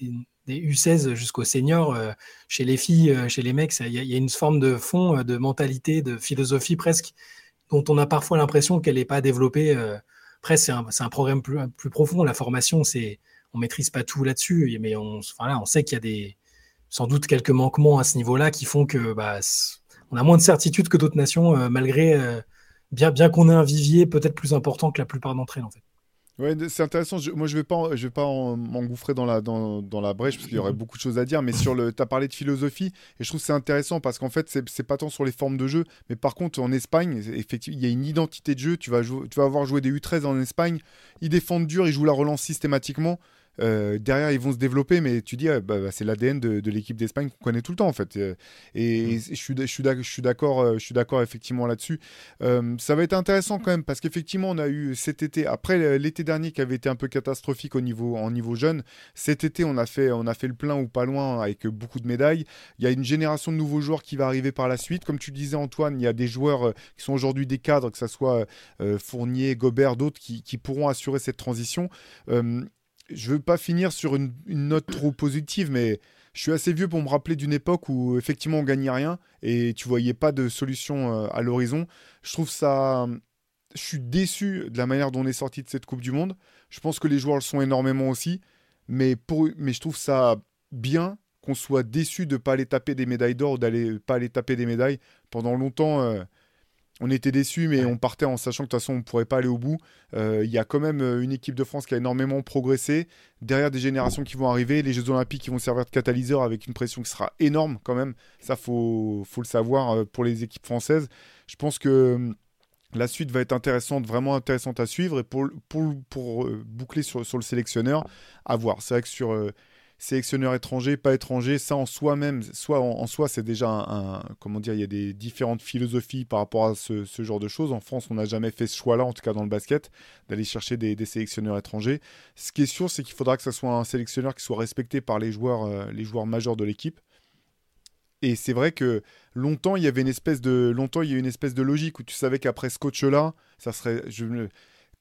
des U16 jusqu'aux seniors. Euh, chez les filles, chez les mecs, il y, a une forme de fond, de mentalité, de philosophie presque dont on a parfois l'impression qu'elle n'est pas développée. Euh, après, c'est un, programme plus, profond. La formation, c'est on maîtrise pas tout là-dessus, mais on, on sait qu'il y a des, sans doute quelques manquements à ce niveau-là qui font que bah, on a moins de certitude que d'autres nations, euh, malgré euh, bien, bien qu'on ait un vivier peut-être plus important que la plupart d'entre elles en fait. Ouais, c'est intéressant. moi, je vais pas, je vais pas m'engouffrer dans la, dans, dans, la brèche parce qu'il y aurait beaucoup de choses à dire. Mais sur le, tu as parlé de philosophie et je trouve que c'est intéressant parce qu'en fait, c'est pas tant sur les formes de jeu, mais par contre, en Espagne, effectivement, il y a une identité de jeu. Tu vas, jouer, tu vas avoir joué des U13 en Espagne. Ils défendent dur, ils jouent la relance systématiquement. Euh, derrière, ils vont se développer, mais tu dis, bah, bah, c'est l'ADN de, l'équipe d'Espagne qu'on connaît tout le temps, en fait. Euh, et, mm. je suis, je suis d'accord, euh, je suis d'accord effectivement là-dessus. ça va être intéressant quand même, parce qu'effectivement, on a eu cet été, après l'été dernier qui avait été un peu catastrophique au niveau, en niveau jeune, cet été, on a, fait, on a fait le plein ou pas loin avec beaucoup de médailles. Il y a une génération de nouveaux joueurs qui va arriver par la suite. Comme tu disais, Antoine, il y a des joueurs qui sont aujourd'hui des cadres, que ce soit Fournier, Gobert, d'autres, qui, qui, pourront assurer cette transition je veux pas finir sur une, note trop positive, mais je suis assez vieux pour me rappeler d'une époque où effectivement on gagnait rien et tu voyais pas de solution euh, à l'horizon. Je trouve ça. Je suis déçu de la manière dont on est sorti de cette Coupe du Monde. Je pense que les joueurs le sont énormément aussi, mais, mais je trouve ça bien qu'on soit déçu de ne pas aller taper des médailles d'or ou d'aller pas aller taper des médailles. Pendant longtemps, euh, on était déçus, mais on partait en sachant que de toute façon, on ne pourrait pas aller au bout. Euh, il y a quand même euh, une équipe de France qui a énormément progressé. Derrière des générations qui vont arriver, les Jeux Olympiques qui vont servir de catalyseur avec une pression qui sera énorme quand même. Ça, faut, faut le savoir euh, pour les équipes françaises. Je pense que la suite va être intéressante, vraiment intéressante à suivre. Et pour, pour, boucler sur, sur, le sélectionneur, à voir. C'est vrai que sur sélectionneur étranger, pas étranger, ça en soi-même, soit en, soi, c'est déjà un, comment dire, il y a des différentes philosophies par rapport à ce, genre de choses. En France, on n'a jamais fait ce choix-là, en tout cas dans le basket, d'aller chercher des, sélectionneurs étrangers. Ce qui est sûr, c'est qu'il faudra que ce soit un sélectionneur qui soit respecté par les joueurs, euh, les joueurs majeurs de l'équipe. Et c'est vrai que longtemps, il y avait une espèce de, longtemps, il y a une espèce de logique où tu savais qu'après ce coach-là, ça serait, je,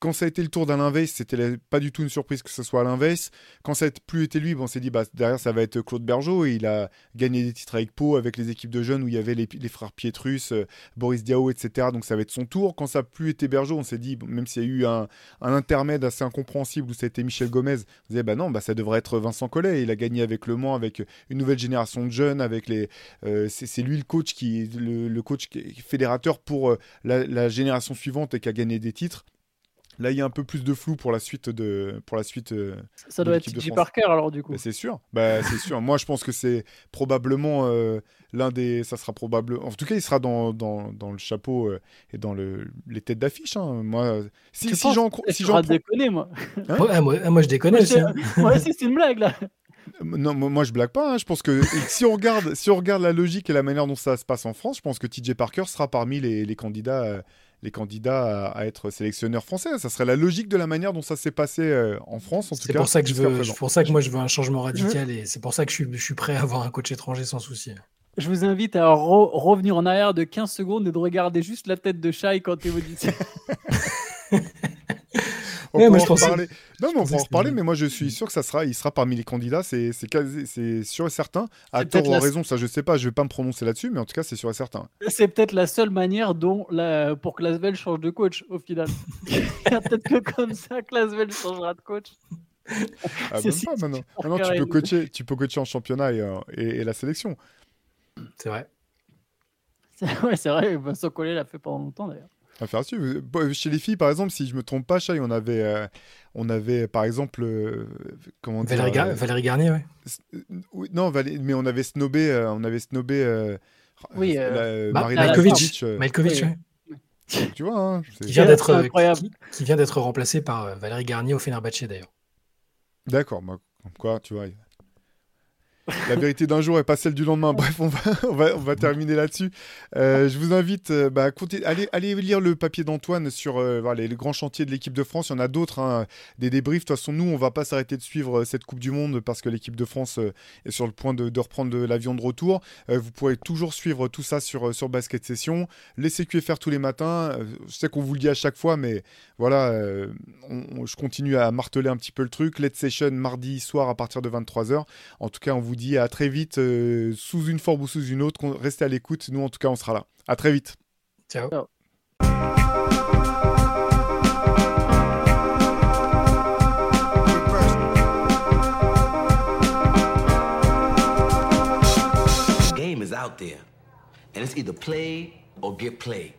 quand ça a été le tour d'Alain Weiss, c'était pas du tout une surprise que ce soit Alain Weiss. Quand ça n'a plus été lui, on s'est dit, bah, derrière, ça va être Claude Bergeau. Et il a gagné des titres avec Pau, avec les équipes de jeunes où il y avait les, frères Pietrus, euh, Boris Diaw, etc. Donc ça va être son tour. Quand ça n'a plus été Bergeau, on s'est dit, même s'il y a eu un, intermède assez incompréhensible où c'était Michel Gomez, on disait, bah non, bah, ça devrait être Vincent Collet. Il a gagné avec Le Mans, avec une nouvelle génération de jeunes, avec les. Euh, c'est lui le coach qui, le, coach fédérateur pour euh, la, la génération suivante et qui a gagné des titres. Là, il y a un peu plus de flou pour la suite de pour la suite. Euh, ça doit être J. Parker alors du coup. Bah, c'est sûr. Bah, c'est sûr. Moi, je pense que c'est probablement euh, l'un des. Ça sera probablement. En tout cas, il sera dans, dans, dans le chapeau euh, et dans le les têtes d'affiche. Hein. Moi, si si j'en si j'en déconner moi. Hein moi, moi, je déconne aussi. Hein. Moi aussi, c'est une blague là. Non, moi je blague pas. Hein. Je pense que si on regarde, si on regarde la logique et la manière dont ça se passe en France, je pense que TJ Parker sera parmi les, les candidats les candidats à, être sélectionneurs français. Ça serait la logique de la manière dont ça s'est passé euh, en France, en tout cas. C'est pour ça que je veux, c'est pour ça que moi je veux un changement radical et c'est pour ça que je suis, je suis prêt à avoir un coach étranger sans souci. Je vous invite à revenir en arrière de 15 secondes et de regarder juste la tête de Shai quand vous dites on peut en reparler. Non, mais on peut en reparler, mais moi je suis sûr que ça sera, il sera parmi les candidats, c'est sûr et certain. À tort ou à raison, ça je sais pas, je vais pas me prononcer là-dessus, mais en tout cas c'est sûr et certain. C'est peut-être la seule manière dont la, pour que Lasvel change de coach au final. peut-être que comme ça que Lasvel changera de coach. Ah, même pas maintenant. maintenant tu, peux coacher, tu peux coacher en championnat et, euh, et, la sélection. C'est vrai. Ouais, c'est vrai, Vincent Collet l'a fait pendant longtemps d'ailleurs. Affaire Chez les filles, par exemple, si je me trompe pas, Chai, on avait, euh, on avait par exemple, euh, comment dire, Valérie, euh, Valérie Garnier, ouais. non, mais on avait snobé, on avait snobé. oui, Marina Malkovich. Tu vois, hein, qui vient d'être qui, qui, vient d'être remplacé par Valérie Garnier au Fenerbahçe d'ailleurs. D'accord, bah, quoi, tu vois, la vérité d'un jour et pas celle du lendemain. Bref, on va, on va, on va terminer là-dessus. Euh, je vous invite euh, bah, à allez, lire le papier d'Antoine sur euh, les grands chantiers de l'équipe de France. Il y en a d'autres, hein, des débriefs. De toute façon, nous, on va pas s'arrêter de suivre cette Coupe du Monde parce que l'équipe de France est sur le point de, de reprendre l'avion de retour. vous pourrez toujours suivre tout ça sur, sur Basket Session. Laissez faire tous les matins. je sais qu'on vous le dit à chaque fois, mais voilà, je continue à marteler un petit peu le truc. Let's Session mardi soir à partir de 23h. En tout cas, on vous dit à très vite euh, sous une forme ou sous une autre. Restez à l'écoute. Nous, en tout cas, on sera là. À très vite. Ciao. Game is out there, and it's either play or get played.